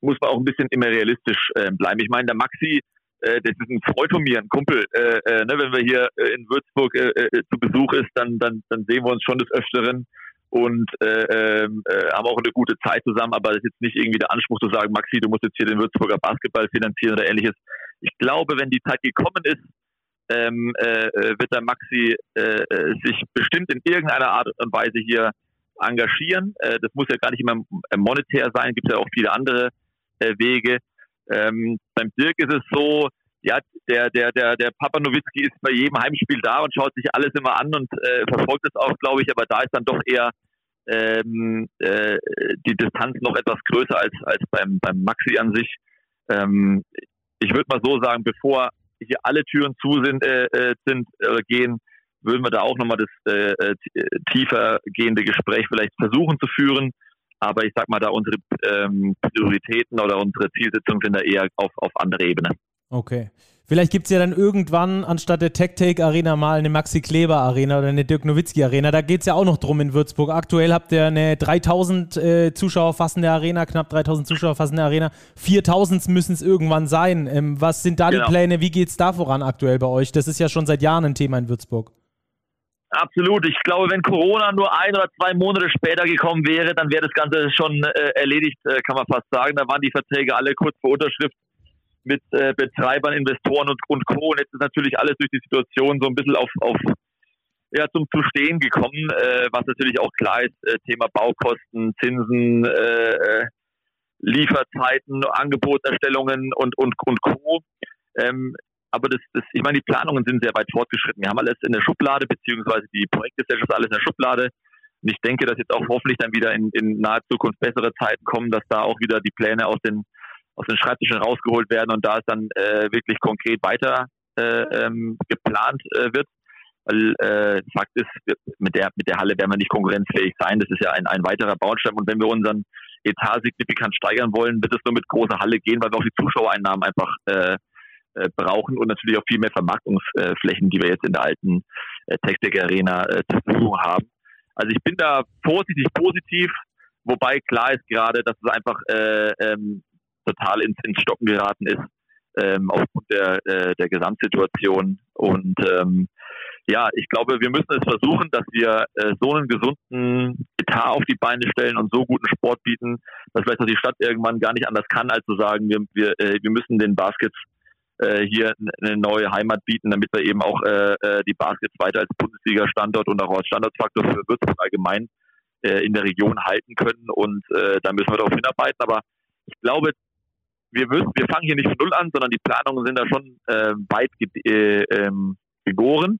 muss man auch ein bisschen immer realistisch äh, bleiben. Ich meine, der Maxi, äh, das ist ein Freund von mir, ein Kumpel. Äh, äh, ne, wenn wir hier äh, in Würzburg zu Besuch ist, dann, dann, dann sehen wir uns schon des Öfteren und äh, ähm, äh, haben auch eine gute Zeit zusammen, aber das ist jetzt nicht irgendwie der Anspruch zu sagen, Maxi, du musst jetzt hier den Würzburger Basketball finanzieren oder ähnliches. Ich glaube, wenn die Zeit gekommen ist, ähm, äh, äh wird der Maxi äh, äh, sich bestimmt in irgendeiner Art und Weise hier engagieren. Äh, das muss ja gar nicht immer monetär sein, gibt ja auch viele andere äh, Wege. Ähm, beim Dirk ist es so, ja, der, der, der, der Papa Nowitzki ist bei jedem Heimspiel da und schaut sich alles immer an und äh, verfolgt es auch, glaube ich, aber da ist dann doch eher ähm, äh, die Distanz noch etwas größer als, als beim, beim Maxi an sich. Ähm, ich würde mal so sagen, bevor hier alle Türen zu sind, äh, äh sind äh, gehen, würden wir da auch nochmal das äh, äh, tiefer gehende Gespräch vielleicht versuchen zu führen. Aber ich sag mal, da unsere ähm, Prioritäten oder unsere Zielsetzungen sind da eher auf, auf andere Ebene. Okay. Vielleicht gibt es ja dann irgendwann anstatt der Tech-Take Arena mal eine Maxi Kleber Arena oder eine Dirk Nowitzki Arena. Da geht es ja auch noch drum in Würzburg. Aktuell habt ihr eine 3000 äh, Zuschauer fassende Arena, knapp 3000 Zuschauer fassende Arena. 4000 müssen es irgendwann sein. Ähm, was sind da genau. die Pläne? Wie geht es da voran aktuell bei euch? Das ist ja schon seit Jahren ein Thema in Würzburg. Absolut. Ich glaube, wenn Corona nur ein oder zwei Monate später gekommen wäre, dann wäre das Ganze schon äh, erledigt, äh, kann man fast sagen. Da waren die Verträge alle kurz vor Unterschrift mit äh, Betreibern, Investoren und, und Co. Und jetzt ist natürlich alles durch die Situation so ein bisschen auf, auf ja, zum zu stehen gekommen, äh, was natürlich auch klar ist, äh, Thema Baukosten, Zinsen, äh, äh Lieferzeiten, Angeboterstellungen und, und, und Co. Ähm, aber das, das, ich meine, die Planungen sind sehr weit fortgeschritten. Wir haben alles in der Schublade, beziehungsweise die Projektgesellschaft alles in der Schublade. Und ich denke, dass jetzt auch hoffentlich dann wieder in, in naher Zukunft bessere Zeiten kommen, dass da auch wieder die Pläne aus den aus den Schreibtischen rausgeholt werden und da es dann äh, wirklich konkret weiter äh, ähm, geplant äh, wird. Weil äh, Fakt ist, mit der, mit der Halle werden wir nicht konkurrenzfähig sein. Das ist ja ein, ein weiterer Baustein. Und wenn wir unseren Etat signifikant steigern wollen, wird es nur mit großer Halle gehen, weil wir auch die Zuschauereinnahmen einfach äh, äh, brauchen und natürlich auch viel mehr Vermarktungsflächen, die wir jetzt in der alten äh, Tech Arena äh, zur Verfügung haben. Also ich bin da vorsichtig positiv, wobei klar ist gerade, dass es einfach äh, ähm, total ins, ins Stocken geraten ist ähm, aufgrund der, äh, der Gesamtsituation. Und ähm, ja, ich glaube, wir müssen es versuchen, dass wir äh, so einen gesunden Etat auf die Beine stellen und so guten Sport bieten, dass vielleicht auch die Stadt irgendwann gar nicht anders kann, als zu sagen, wir, wir, äh, wir müssen den Baskets äh, hier eine neue Heimat bieten, damit wir eben auch äh, äh, die Baskets weiter als Bundesliga-Standort und auch als Standortfaktor für Würzburg allgemein äh, in der Region halten können. Und äh, da müssen wir darauf hinarbeiten. Aber ich glaube, wir, müssen, wir fangen hier nicht von Null an, sondern die Planungen sind da schon äh, weit ge äh, ähm, gegoren.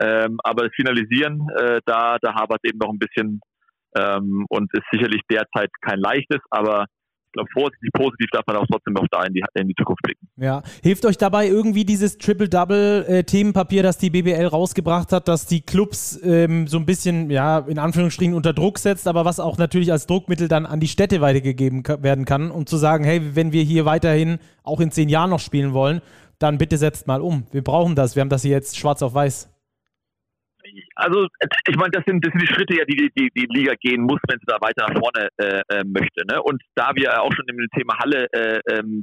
Ähm, aber das Finalisieren, äh, da, da hapert eben noch ein bisschen ähm, und ist sicherlich derzeit kein leichtes, aber glaube, vorsichtig positiv darf man auch trotzdem noch da in die, in die Zukunft blicken. Ja. Hilft euch dabei irgendwie dieses Triple-Double-Themenpapier, das die BBL rausgebracht hat, dass die Clubs ähm, so ein bisschen, ja, in Anführungsstrichen unter Druck setzt, aber was auch natürlich als Druckmittel dann an die Städte weitergegeben werden kann, um zu sagen, hey, wenn wir hier weiterhin auch in zehn Jahren noch spielen wollen, dann bitte setzt mal um. Wir brauchen das. Wir haben das hier jetzt schwarz auf weiß also ich meine, das sind, das sind die Schritte, ja, die die, die Liga gehen muss, wenn sie da weiter nach vorne äh, äh, möchte. Ne? Und da wir auch schon im Thema Halle äh, ähm,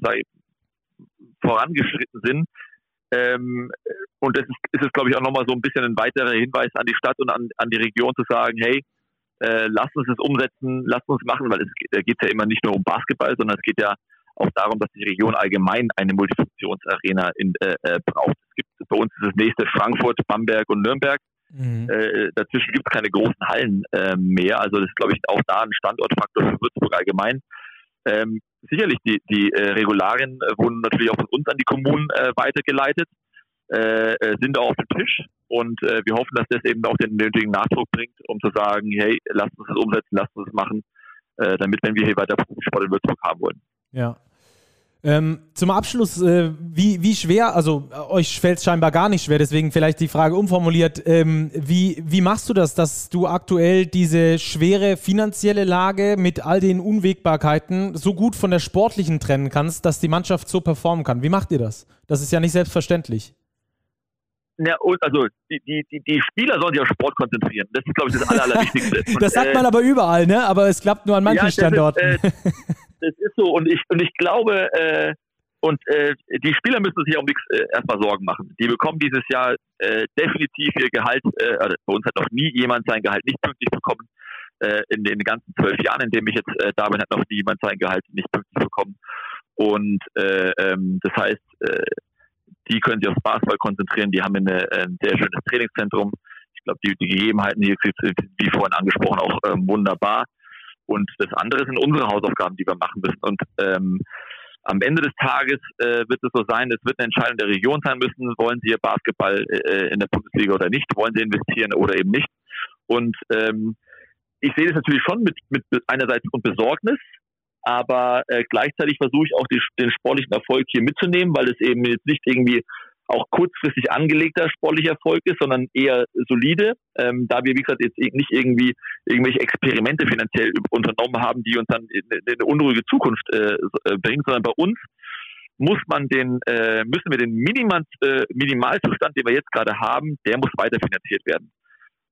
vorangeschritten sind, ähm, und das ist, ist es, glaube ich, auch nochmal so ein bisschen ein weiterer Hinweis an die Stadt und an, an die Region zu sagen, hey, äh, lasst uns das umsetzen, lasst uns machen, weil es geht, ja immer nicht nur um Basketball, sondern es geht ja auch darum, dass die Region allgemein eine Multifunktionsarena in, äh, äh braucht. Es gibt bei uns das nächste Frankfurt, Bamberg und Nürnberg. Mhm. Äh, dazwischen gibt es keine großen Hallen äh, mehr. Also das ist, glaube ich, auch da ein Standortfaktor für Würzburg allgemein. Ähm, sicherlich, die, die äh, Regularien äh, wurden natürlich auch von uns an die Kommunen äh, weitergeleitet. äh, sind auch auf dem Tisch und wir hoffen, dass das eben auch den nötigen Nachdruck bringt, um zu sagen, hey, lasst uns das umsetzen, lasst uns das machen, damit, wenn wir hier weiter Sport in Würzburg haben wollen. Ja. Ähm, zum Abschluss, äh, wie, wie schwer, also äh, euch fällt es scheinbar gar nicht schwer, deswegen vielleicht die Frage umformuliert, ähm, wie, wie machst du das, dass du aktuell diese schwere finanzielle Lage mit all den Unwägbarkeiten so gut von der sportlichen trennen kannst, dass die Mannschaft so performen kann? Wie macht ihr das? Das ist ja nicht selbstverständlich. Ja, und also die, die, die Spieler sollen sich auf Sport konzentrieren. Das ist, glaube ich, das Aller, Allerwichtigste. das sagt man äh, aber überall, ne? Aber es klappt nur an manchen ja, Standorten. Ist, äh, das ist so. Und ich, und ich glaube, äh, und äh, die Spieler müssen sich um nichts äh, erstmal Sorgen machen. Die bekommen dieses Jahr äh, definitiv ihr Gehalt. Äh, also bei uns hat noch nie jemand sein Gehalt nicht pünktlich bekommen. Äh, in den ganzen zwölf Jahren, in denen ich jetzt äh, da bin, hat noch nie jemand sein Gehalt nicht pünktlich bekommen. Und äh, ähm, das heißt, äh, die können sich aufs Basketball konzentrieren. Die haben eine, ein sehr schönes Trainingszentrum. Ich glaube, die, die Gegebenheiten hier sind, wie vorhin angesprochen, auch ähm, wunderbar. Und das andere sind unsere Hausaufgaben, die wir machen müssen. Und ähm, am Ende des Tages äh, wird es so sein, es wird eine Entscheidung der Region sein müssen, wollen sie Basketball äh, in der Bundesliga oder nicht, wollen sie investieren oder eben nicht. Und ähm, ich sehe das natürlich schon mit, mit einerseits und Besorgnis, aber äh, gleichzeitig versuche ich auch die, den sportlichen Erfolg hier mitzunehmen, weil es eben jetzt nicht irgendwie auch kurzfristig angelegter sportlicher Erfolg ist, sondern eher solide, ähm, da wir, wie gesagt, jetzt nicht irgendwie irgendwelche Experimente finanziell unternommen haben, die uns dann in, in eine unruhige Zukunft äh, äh, bringen, sondern bei uns muss man den, äh, müssen wir den Minimal, äh, Minimalzustand, den wir jetzt gerade haben, der muss weiterfinanziert werden.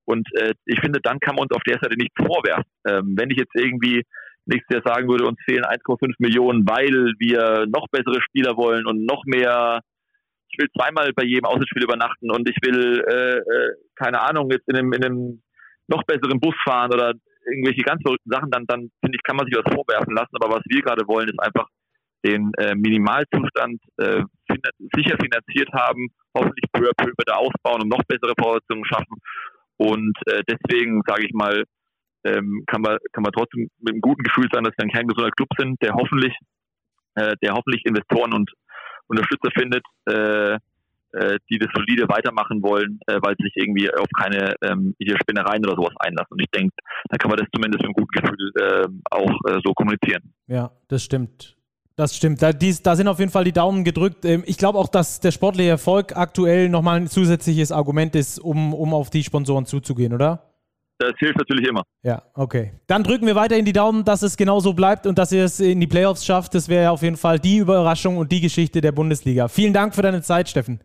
Und äh, ich finde, dann kann man uns auf der Seite nichts vorwerfen. Ähm, wenn ich jetzt irgendwie nächstes Jahr sagen würde, uns fehlen 1,5 Millionen, weil wir noch bessere Spieler wollen und noch mehr, ich will zweimal bei jedem Außenspiel übernachten und ich will, äh, äh, keine Ahnung, jetzt in einem, in einem noch besseren Bus fahren oder irgendwelche ganz verrückten Sachen, dann, dann finde ich, kann man sich was vorwerfen lassen. Aber was wir gerade wollen, ist einfach den äh, Minimalzustand äh, sicher finanziert haben, hoffentlich peu à peu wieder ausbauen und noch bessere Voraussetzungen schaffen. Und äh, deswegen sage ich mal, ähm, kann man kann man trotzdem mit einem guten Gefühl sein, dass wir ein kerngesunder Club sind, der hoffentlich äh, der hoffentlich Investoren und Unterstützer findet, äh, äh, die das solide weitermachen wollen, äh, weil sie sich irgendwie auf keine ähm, Spinnereien oder sowas einlassen. Und ich denke, da kann man das zumindest mit einem guten Gefühl äh, auch so kommunizieren. Ja, das stimmt. Das stimmt. Da, dies, da, sind auf jeden Fall die Daumen gedrückt. Ähm, ich glaube auch, dass der sportliche Erfolg aktuell nochmal ein zusätzliches Argument ist, um, um auf die Sponsoren zuzugehen, oder? Das hilft natürlich immer. Ja, okay. Dann drücken wir weiterhin die Daumen, dass es genauso bleibt und dass ihr es in die Playoffs schafft. Das wäre auf jeden Fall die Überraschung und die Geschichte der Bundesliga. Vielen Dank für deine Zeit, Steffen.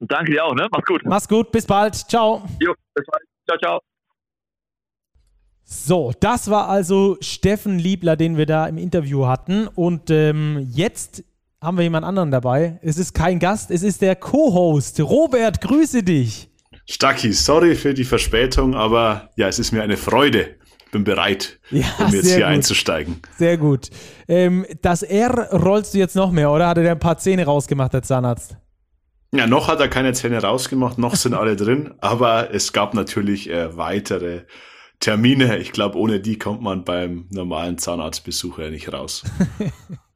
danke dir auch, ne? Mach's gut. Mach's gut, bis bald. Ciao. Jo, bis bald. Ciao, ciao. So, das war also Steffen Liebler, den wir da im Interview hatten. Und ähm, jetzt haben wir jemand anderen dabei. Es ist kein Gast, es ist der Co-Host. Robert, grüße dich. Stacki, sorry für die Verspätung, aber ja, es ist mir eine Freude. Bin bereit, ja, um jetzt hier gut. einzusteigen. Sehr gut. Ähm, das R rollst du jetzt noch mehr, oder? Hat er ein paar Zähne rausgemacht, der Zahnarzt? Ja, noch hat er keine Zähne rausgemacht, noch sind alle drin, aber es gab natürlich äh, weitere Termine. Ich glaube, ohne die kommt man beim normalen Zahnarztbesucher nicht raus.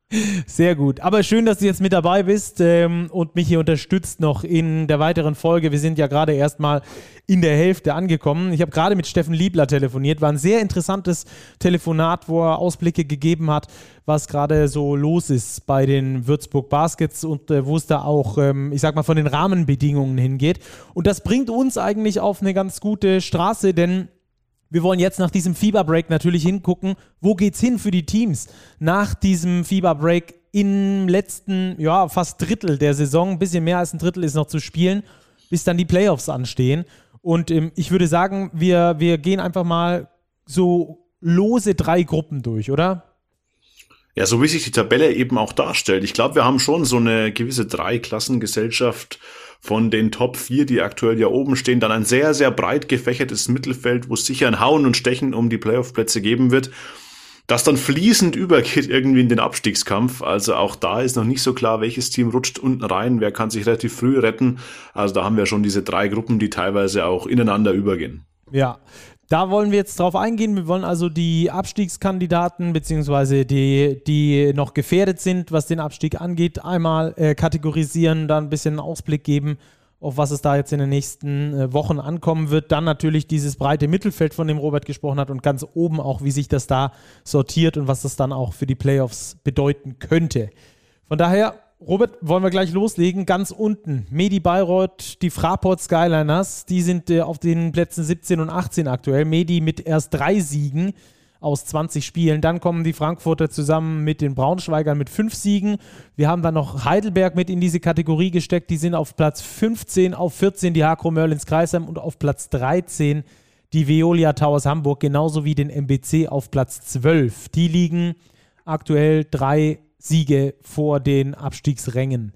Sehr gut. Aber schön, dass du jetzt mit dabei bist ähm, und mich hier unterstützt noch in der weiteren Folge. Wir sind ja gerade erst mal in der Hälfte angekommen. Ich habe gerade mit Steffen Liebler telefoniert. War ein sehr interessantes Telefonat, wo er Ausblicke gegeben hat, was gerade so los ist bei den Würzburg Baskets und äh, wo es da auch, ähm, ich sag mal, von den Rahmenbedingungen hingeht. Und das bringt uns eigentlich auf eine ganz gute Straße, denn wir wollen jetzt nach diesem Fieberbreak natürlich hingucken, wo geht's hin für die Teams nach diesem Fieberbreak im letzten, ja, fast Drittel der Saison, ein bisschen mehr als ein Drittel ist noch zu spielen, bis dann die Playoffs anstehen. Und ähm, ich würde sagen, wir, wir gehen einfach mal so lose drei Gruppen durch, oder? Ja, so wie sich die Tabelle eben auch darstellt. Ich glaube, wir haben schon so eine gewisse Dreiklassengesellschaft von den Top 4, die aktuell ja oben stehen, dann ein sehr, sehr breit gefächertes Mittelfeld, wo es sicher ein Hauen und Stechen um die Playoff-Plätze geben wird das dann fließend übergeht irgendwie in den Abstiegskampf. Also auch da ist noch nicht so klar, welches Team rutscht unten rein, wer kann sich relativ früh retten. Also da haben wir schon diese drei Gruppen, die teilweise auch ineinander übergehen. Ja, da wollen wir jetzt drauf eingehen. Wir wollen also die Abstiegskandidaten beziehungsweise die, die noch gefährdet sind, was den Abstieg angeht, einmal äh, kategorisieren, dann ein bisschen einen Ausblick geben, auf was es da jetzt in den nächsten äh, Wochen ankommen wird. Dann natürlich dieses breite Mittelfeld, von dem Robert gesprochen hat und ganz oben auch, wie sich das da sortiert und was das dann auch für die Playoffs bedeuten könnte. Von daher Robert, wollen wir gleich loslegen. Ganz unten, Medi Bayreuth, die Fraport Skyliners, die sind äh, auf den Plätzen 17 und 18 aktuell. Medi mit erst drei Siegen aus 20 Spielen. Dann kommen die Frankfurter zusammen mit den Braunschweigern mit fünf Siegen. Wir haben dann noch Heidelberg mit in diese Kategorie gesteckt. Die sind auf Platz 15, auf 14 die Hakro Merlins Kreisheim und auf Platz 13 die Veolia Towers Hamburg, genauso wie den MBC auf Platz 12. Die liegen aktuell drei Siege vor den Abstiegsrängen.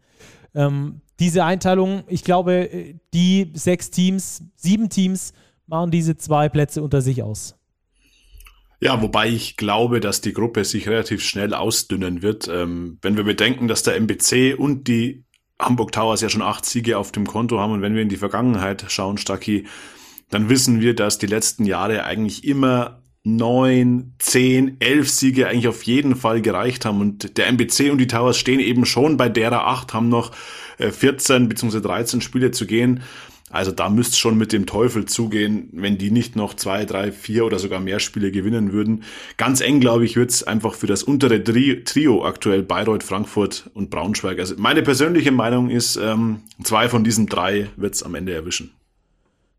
Ähm, diese Einteilung, ich glaube, die sechs Teams, sieben Teams machen diese zwei Plätze unter sich aus. Ja, wobei ich glaube, dass die Gruppe sich relativ schnell ausdünnen wird. Ähm, wenn wir bedenken, dass der MBC und die Hamburg Towers ja schon acht Siege auf dem Konto haben und wenn wir in die Vergangenheit schauen, Stacki, dann wissen wir, dass die letzten Jahre eigentlich immer neun, zehn, elf Siege eigentlich auf jeden Fall gereicht haben. Und der MBC und die Towers stehen eben schon bei derer acht, haben noch 14 bzw. 13 Spiele zu gehen. Also da müsste es schon mit dem Teufel zugehen, wenn die nicht noch zwei, drei, vier oder sogar mehr Spiele gewinnen würden. Ganz eng, glaube ich, wird es einfach für das untere Trio aktuell Bayreuth, Frankfurt und Braunschweig. Also meine persönliche Meinung ist, ähm, zwei von diesen drei wird es am Ende erwischen.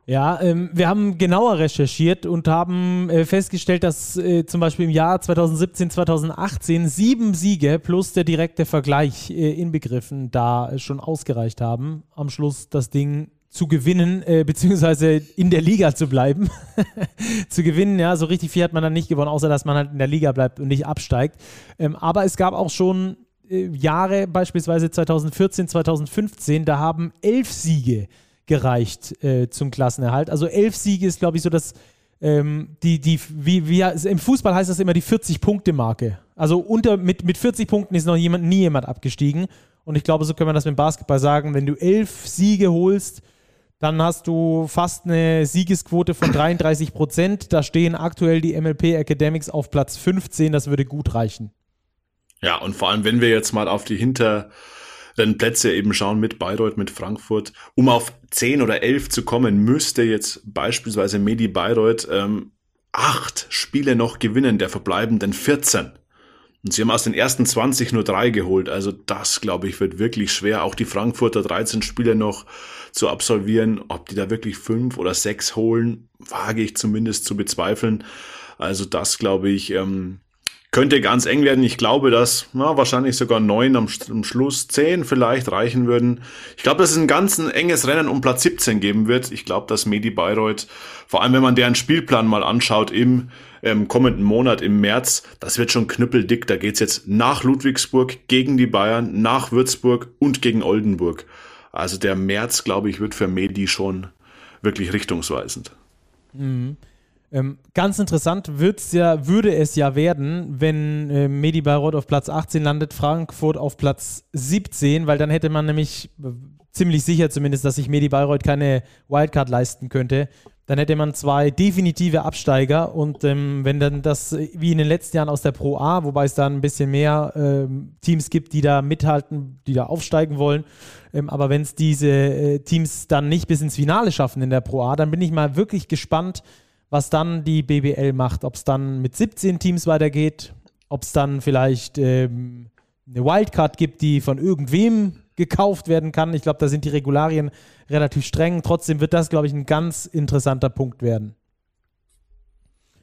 Ja, ähm, wir haben genauer recherchiert und haben äh, festgestellt, dass äh, zum Beispiel im Jahr 2017, 2018 sieben Siege plus der direkte Vergleich äh, inbegriffen da schon ausgereicht haben, am Schluss das Ding zu gewinnen, äh, beziehungsweise in der Liga zu bleiben. zu gewinnen, ja, so richtig viel hat man dann nicht gewonnen, außer dass man halt in der Liga bleibt und nicht absteigt. Ähm, aber es gab auch schon äh, Jahre, beispielsweise 2014, 2015, da haben elf Siege gereicht äh, zum Klassenerhalt. Also elf Siege ist, glaube ich, so das, ähm, die, die, wie, wie, im Fußball heißt das immer die 40-Punkte-Marke. Also unter, mit, mit 40 Punkten ist noch jemand, nie jemand abgestiegen. Und ich glaube, so können wir das mit dem Basketball sagen. Wenn du elf Siege holst, dann hast du fast eine Siegesquote von 33 Prozent. Da stehen aktuell die MLP Academics auf Platz 15. Das würde gut reichen. Ja, und vor allem, wenn wir jetzt mal auf die Hinter, dann Plätze eben schauen mit Bayreuth, mit Frankfurt. Um auf 10 oder 11 zu kommen, müsste jetzt beispielsweise Medi Bayreuth ähm, acht Spiele noch gewinnen, der verbleibenden 14. Und sie haben aus den ersten 20 nur drei geholt. Also das, glaube ich, wird wirklich schwer. Auch die Frankfurter 13 Spiele noch zu absolvieren. Ob die da wirklich fünf oder sechs holen, wage ich zumindest zu bezweifeln. Also das, glaube ich, ähm, könnte ganz eng werden. Ich glaube, dass na, wahrscheinlich sogar neun am, am, Schluss, zehn vielleicht reichen würden. Ich glaube, dass es ein ganz ein enges Rennen um Platz 17 geben wird. Ich glaube, dass Medi Bayreuth, vor allem wenn man deren Spielplan mal anschaut im ähm, kommenden Monat im März, das wird schon knüppeldick. Da geht's jetzt nach Ludwigsburg gegen die Bayern, nach Würzburg und gegen Oldenburg. Also der März, glaube ich, wird für Medi schon wirklich richtungsweisend. Mhm. Ähm, ganz interessant wird's ja, würde es ja werden, wenn äh, Medi Bayreuth auf Platz 18 landet, Frankfurt auf Platz 17, weil dann hätte man nämlich äh, ziemlich sicher zumindest, dass sich Medi Bayreuth keine Wildcard leisten könnte. Dann hätte man zwei definitive Absteiger und ähm, wenn dann das äh, wie in den letzten Jahren aus der Pro A, wobei es dann ein bisschen mehr ähm, Teams gibt, die da mithalten, die da aufsteigen wollen, ähm, aber wenn es diese äh, Teams dann nicht bis ins Finale schaffen in der Pro A, dann bin ich mal wirklich gespannt, was dann die BBL macht. Ob es dann mit 17 Teams weitergeht, ob es dann vielleicht ähm, eine Wildcard gibt, die von irgendwem gekauft werden kann. Ich glaube, da sind die Regularien relativ streng. Trotzdem wird das, glaube ich, ein ganz interessanter Punkt werden.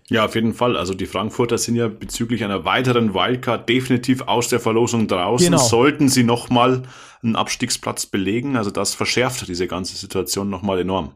Ja, auf jeden Fall. Also die Frankfurter sind ja bezüglich einer weiteren Wildcard definitiv aus der Verlosung draußen. Genau. Sollten sie nochmal einen Abstiegsplatz belegen. Also das verschärft diese ganze Situation nochmal enorm.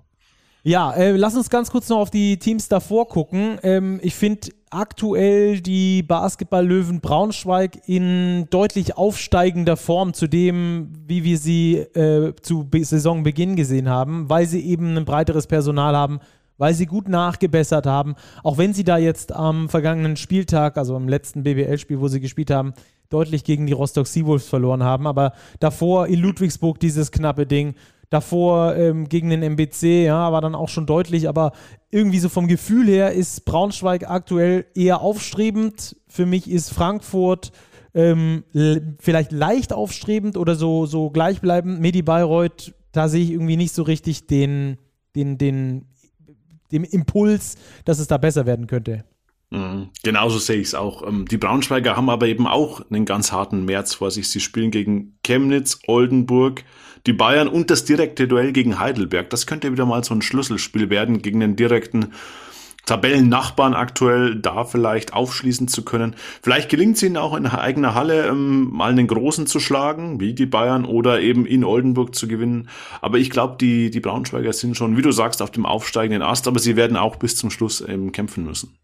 Ja, äh, lass uns ganz kurz noch auf die Teams davor gucken. Ähm, ich finde aktuell die Basketball-Löwen Braunschweig in deutlich aufsteigender Form zu dem, wie wir sie äh, zu Saisonbeginn gesehen haben, weil sie eben ein breiteres Personal haben, weil sie gut nachgebessert haben. Auch wenn sie da jetzt am vergangenen Spieltag, also am letzten BBL-Spiel, wo sie gespielt haben, deutlich gegen die Rostock Seawolves verloren haben. Aber davor in Ludwigsburg dieses knappe Ding Davor ähm, gegen den MBC, ja, war dann auch schon deutlich, aber irgendwie so vom Gefühl her ist Braunschweig aktuell eher aufstrebend. Für mich ist Frankfurt ähm, vielleicht leicht aufstrebend oder so, so gleichbleibend. Medi Bayreuth, da sehe ich irgendwie nicht so richtig den, den, den, den Impuls, dass es da besser werden könnte. Mhm. Genauso sehe ich es auch. Ähm, die Braunschweiger haben aber eben auch einen ganz harten März vor sich. Sie spielen gegen Chemnitz, Oldenburg, die Bayern und das direkte Duell gegen Heidelberg. Das könnte wieder mal so ein Schlüsselspiel werden gegen den direkten Tabellennachbarn aktuell da vielleicht aufschließen zu können. Vielleicht gelingt es ihnen auch in eigener Halle ähm, mal einen Großen zu schlagen, wie die Bayern, oder eben in Oldenburg zu gewinnen. Aber ich glaube, die, die Braunschweiger sind schon, wie du sagst, auf dem aufsteigenden Ast, aber sie werden auch bis zum Schluss ähm, kämpfen müssen.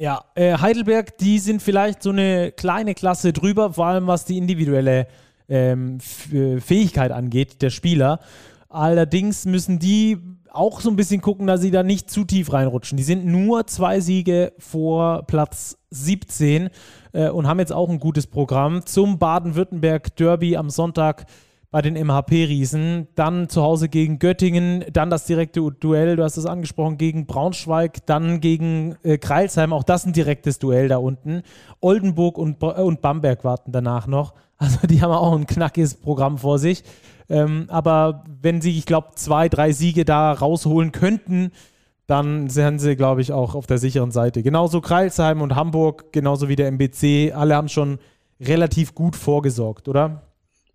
Ja, äh, Heidelberg, die sind vielleicht so eine kleine Klasse drüber, vor allem was die individuelle ähm, äh, Fähigkeit angeht der Spieler. Allerdings müssen die auch so ein bisschen gucken, dass sie da nicht zu tief reinrutschen. Die sind nur zwei Siege vor Platz 17 äh, und haben jetzt auch ein gutes Programm zum Baden-Württemberg Derby am Sonntag bei den MHP-Riesen. Dann zu Hause gegen Göttingen, dann das direkte Duell, du hast es angesprochen, gegen Braunschweig, dann gegen äh, Kreilsheim, auch das ein direktes Duell da unten. Oldenburg und, äh, und Bamberg warten danach noch. Also die haben auch ein knackiges Programm vor sich. Ähm, aber wenn sie, ich glaube, zwei, drei Siege da rausholen könnten, dann sind sie, glaube ich, auch auf der sicheren Seite. Genauso Kreilsheim und Hamburg, genauso wie der MBC, alle haben schon relativ gut vorgesorgt, oder?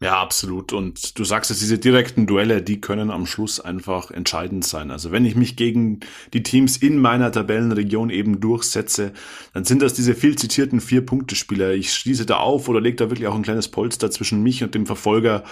Ja, absolut. Und du sagst es, diese direkten Duelle, die können am Schluss einfach entscheidend sein. Also wenn ich mich gegen die Teams in meiner Tabellenregion eben durchsetze, dann sind das diese viel zitierten Vier-Punkte-Spieler. Ich schließe da auf oder lege da wirklich auch ein kleines Polster zwischen mich und dem Verfolger.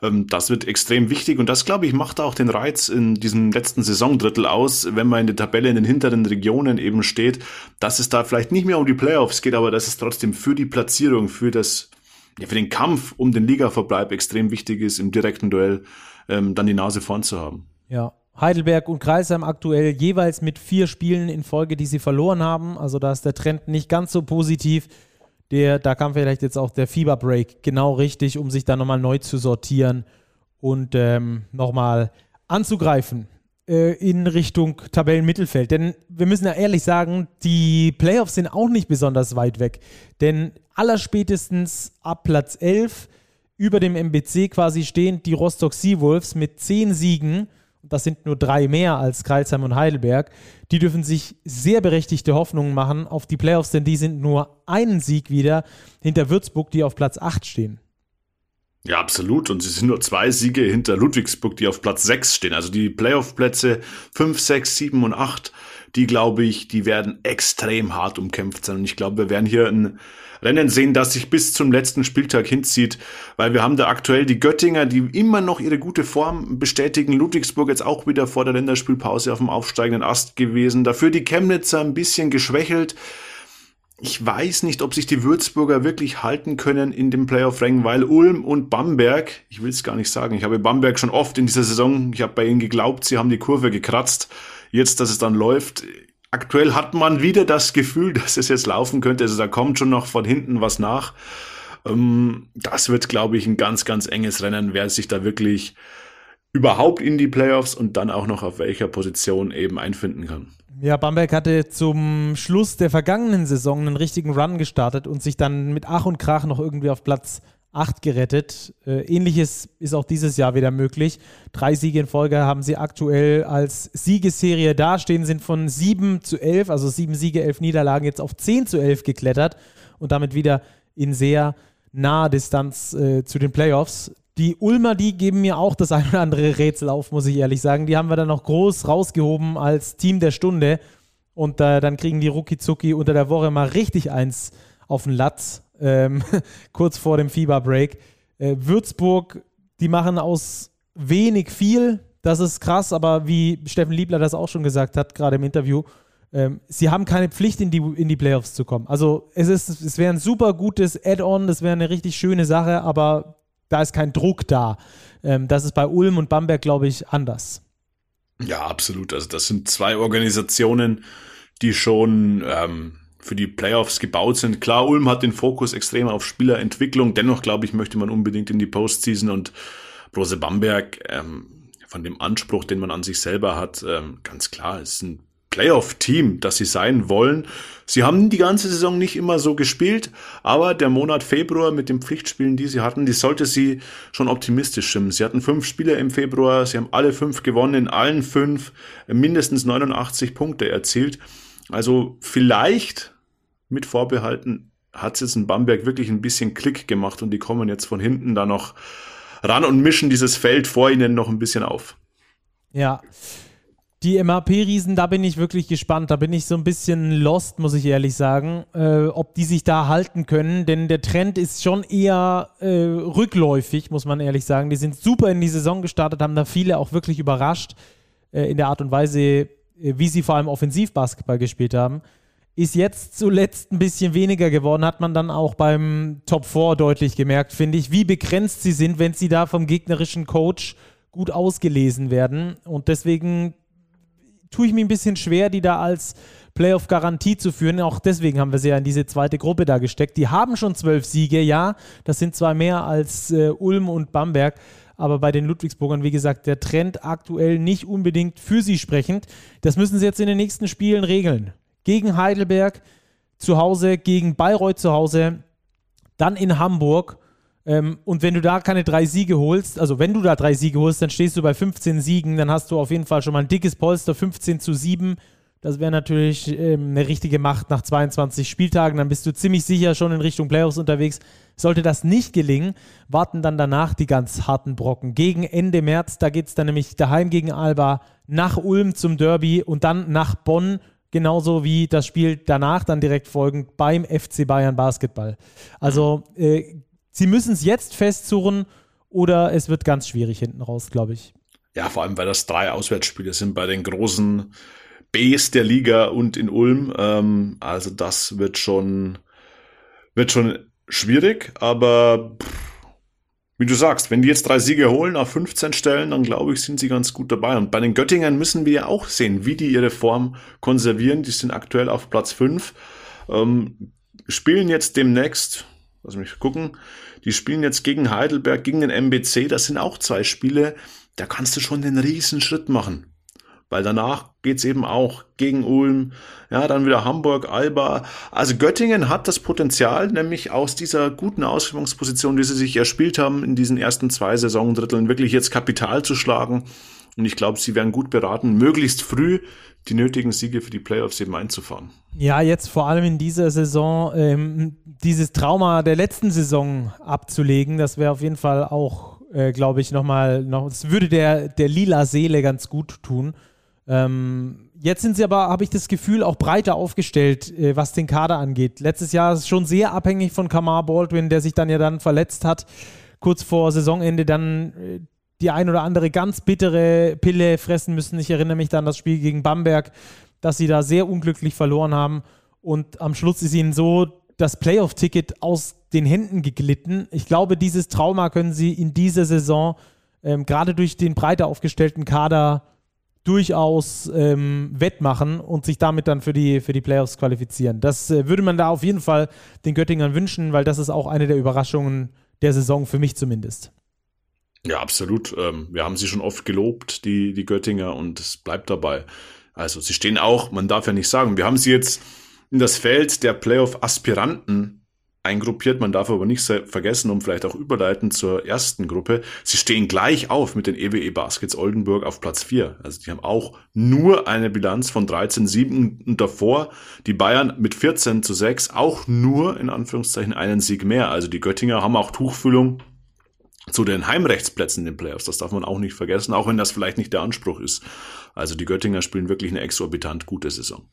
Ähm, das wird extrem wichtig und das, glaube ich, macht auch den Reiz in diesem letzten Saisondrittel aus, wenn man in der Tabelle in den hinteren Regionen eben steht, dass es da vielleicht nicht mehr um die Playoffs geht, aber dass es trotzdem für die Platzierung, für das ja, für den Kampf um den Ligaverbleib extrem wichtig ist, im direkten Duell ähm, dann die Nase vorn zu haben. Ja. Heidelberg und Kreisheim aktuell jeweils mit vier Spielen in Folge, die sie verloren haben. Also da ist der Trend nicht ganz so positiv. Der, da kam vielleicht jetzt auch der Fieberbreak genau richtig, um sich dann nochmal neu zu sortieren und ähm, nochmal anzugreifen äh, in Richtung Tabellenmittelfeld. Denn wir müssen ja ehrlich sagen, die Playoffs sind auch nicht besonders weit weg. Denn allerspätestens ab Platz 11 über dem MBC quasi stehen die Rostock Seawolves mit 10 Siegen. Das sind nur drei mehr als Kreilsheim und Heidelberg. Die dürfen sich sehr berechtigte Hoffnungen machen auf die Playoffs, denn die sind nur einen Sieg wieder hinter Würzburg, die auf Platz 8 stehen. Ja, absolut. Und sie sind nur zwei Siege hinter Ludwigsburg, die auf Platz 6 stehen. Also die Playoff-Plätze 5, 6, 7 und 8, die glaube ich, die werden extrem hart umkämpft sein. Und ich glaube, wir werden hier ein Rennen sehen, das sich bis zum letzten Spieltag hinzieht, weil wir haben da aktuell die Göttinger, die immer noch ihre gute Form bestätigen. Ludwigsburg jetzt auch wieder vor der Länderspielpause auf dem aufsteigenden Ast gewesen. Dafür die Chemnitzer ein bisschen geschwächelt. Ich weiß nicht, ob sich die Würzburger wirklich halten können in dem Playoff-Rang, weil Ulm und Bamberg, ich will es gar nicht sagen, ich habe Bamberg schon oft in dieser Saison, ich habe bei ihnen geglaubt, sie haben die Kurve gekratzt. Jetzt, dass es dann läuft, aktuell hat man wieder das Gefühl, dass es jetzt laufen könnte. Also da kommt schon noch von hinten was nach. Ähm, das wird, glaube ich, ein ganz, ganz enges Rennen, wer sich da wirklich überhaupt in die Playoffs und dann auch noch auf welcher Position eben einfinden kann. Ja, Bamberg hatte zum Schluss der vergangenen Saison einen richtigen Run gestartet und sich dann mit Ach und Krach noch irgendwie auf Platz 8 gerettet. Äh, ähnliches ist auch dieses Jahr wieder möglich. Drei Siege in Folge haben sie aktuell als Siegesserie dastehen, sind von 7 zu 11, also 7 Siege, 11 Niederlagen, jetzt auf 10 zu 11 geklettert und damit wieder in sehr naher Distanz äh, zu den Playoffs. Die Ulmer, die geben mir auch das ein oder andere Rätsel auf, muss ich ehrlich sagen. Die haben wir dann noch groß rausgehoben als Team der Stunde. Und äh, dann kriegen die Rucki unter der Woche mal richtig eins auf den Latz ähm, kurz vor dem Fieberbreak. Äh, Würzburg, die machen aus wenig viel. Das ist krass, aber wie Steffen Liebler das auch schon gesagt hat, gerade im Interview, ähm, sie haben keine Pflicht, in die, in die Playoffs zu kommen. Also es, es wäre ein super gutes Add-on, das wäre eine richtig schöne Sache, aber da ist kein Druck da. Ähm, das ist bei Ulm und Bamberg, glaube ich, anders. Ja, absolut. Also das sind zwei Organisationen, die schon ähm, für die Playoffs gebaut sind. Klar, Ulm hat den Fokus extrem auf Spielerentwicklung. Dennoch, glaube ich, möchte man unbedingt in die Postseason und Brose Bamberg, ähm, von dem Anspruch, den man an sich selber hat, ähm, ganz klar, ist ein Playoff-Team, das sie sein wollen. Sie haben die ganze Saison nicht immer so gespielt, aber der Monat Februar mit den Pflichtspielen, die sie hatten, die sollte sie schon optimistisch stimmen. Sie hatten fünf Spiele im Februar, sie haben alle fünf gewonnen, in allen fünf mindestens 89 Punkte erzielt. Also vielleicht mit Vorbehalten hat es jetzt in Bamberg wirklich ein bisschen Klick gemacht und die kommen jetzt von hinten da noch ran und mischen dieses Feld vor ihnen noch ein bisschen auf. Ja. Die MAP-Riesen, da bin ich wirklich gespannt. Da bin ich so ein bisschen lost, muss ich ehrlich sagen, äh, ob die sich da halten können. Denn der Trend ist schon eher äh, rückläufig, muss man ehrlich sagen. Die sind super in die Saison gestartet, haben da viele auch wirklich überrascht äh, in der Art und Weise, äh, wie sie vor allem Offensivbasketball gespielt haben. Ist jetzt zuletzt ein bisschen weniger geworden, hat man dann auch beim Top 4 deutlich gemerkt, finde ich, wie begrenzt sie sind, wenn sie da vom gegnerischen Coach gut ausgelesen werden. Und deswegen tue ich mir ein bisschen schwer, die da als Playoff-Garantie zu führen. Auch deswegen haben wir sie ja in diese zweite Gruppe da gesteckt. Die haben schon zwölf Siege, ja. Das sind zwar mehr als äh, Ulm und Bamberg, aber bei den Ludwigsburgern, wie gesagt, der Trend aktuell nicht unbedingt für sie sprechend. Das müssen sie jetzt in den nächsten Spielen regeln gegen Heidelberg zu Hause, gegen Bayreuth zu Hause, dann in Hamburg. Ähm, und wenn du da keine drei Siege holst, also wenn du da drei Siege holst, dann stehst du bei 15 Siegen, dann hast du auf jeden Fall schon mal ein dickes Polster, 15 zu 7. Das wäre natürlich ähm, eine richtige Macht nach 22 Spieltagen. Dann bist du ziemlich sicher schon in Richtung Playoffs unterwegs. Sollte das nicht gelingen, warten dann danach die ganz harten Brocken. Gegen Ende März, da geht es dann nämlich daheim gegen Alba, nach Ulm zum Derby und dann nach Bonn genauso wie das Spiel danach dann direkt folgend beim FC Bayern Basketball. Also äh, sie müssen es jetzt festzurren oder es wird ganz schwierig hinten raus, glaube ich. Ja, vor allem, weil das drei Auswärtsspiele sind bei den großen Bs der Liga und in Ulm. Ähm, also das wird schon, wird schon schwierig, aber pff, wie du sagst, wenn die jetzt drei Siege holen auf 15 Stellen, dann glaube ich, sind sie ganz gut dabei. Und bei den Göttingern müssen wir ja auch sehen, wie die ihre Form konservieren. Die sind aktuell auf Platz 5, ähm, spielen jetzt demnächst, lass mich gucken, die spielen jetzt gegen Heidelberg, gegen den MBC. Das sind auch zwei Spiele, da kannst du schon den riesen Schritt machen weil danach geht's eben auch gegen Ulm, ja, dann wieder Hamburg, Alba. Also Göttingen hat das Potenzial, nämlich aus dieser guten Ausgangsposition, die sie sich erspielt haben, in diesen ersten zwei Saisondritteln wirklich jetzt Kapital zu schlagen. Und ich glaube, sie werden gut beraten, möglichst früh die nötigen Siege für die Playoffs eben einzufahren. Ja, jetzt vor allem in dieser Saison ähm, dieses Trauma der letzten Saison abzulegen, das wäre auf jeden Fall auch, äh, glaube ich, nochmal, noch, es würde der, der lila Seele ganz gut tun. Ähm, jetzt sind sie aber, habe ich das Gefühl, auch breiter aufgestellt, äh, was den Kader angeht. Letztes Jahr ist schon sehr abhängig von Kamar Baldwin, der sich dann ja dann verletzt hat, kurz vor Saisonende dann äh, die ein oder andere ganz bittere Pille fressen müssen. Ich erinnere mich dann an das Spiel gegen Bamberg, dass sie da sehr unglücklich verloren haben. Und am Schluss ist ihnen so das Playoff-Ticket aus den Händen geglitten. Ich glaube, dieses Trauma können sie in dieser Saison ähm, gerade durch den breiter aufgestellten Kader durchaus ähm, wettmachen und sich damit dann für die, für die Playoffs qualifizieren. Das äh, würde man da auf jeden Fall den Göttingern wünschen, weil das ist auch eine der Überraschungen der Saison, für mich zumindest. Ja, absolut. Ähm, wir haben sie schon oft gelobt, die, die Göttinger, und es bleibt dabei. Also sie stehen auch, man darf ja nicht sagen, wir haben sie jetzt in das Feld der Playoff-Aspiranten eingruppiert. Man darf aber nicht vergessen, um vielleicht auch überleiten zur ersten Gruppe. Sie stehen gleich auf mit den EWE e Baskets Oldenburg auf Platz 4. Also die haben auch nur eine Bilanz von 13-7 und davor die Bayern mit 14 zu 6 auch nur in Anführungszeichen einen Sieg mehr. Also die Göttinger haben auch Tuchfüllung zu den Heimrechtsplätzen in den Playoffs. Das darf man auch nicht vergessen, auch wenn das vielleicht nicht der Anspruch ist. Also die Göttinger spielen wirklich eine exorbitant gute Saison.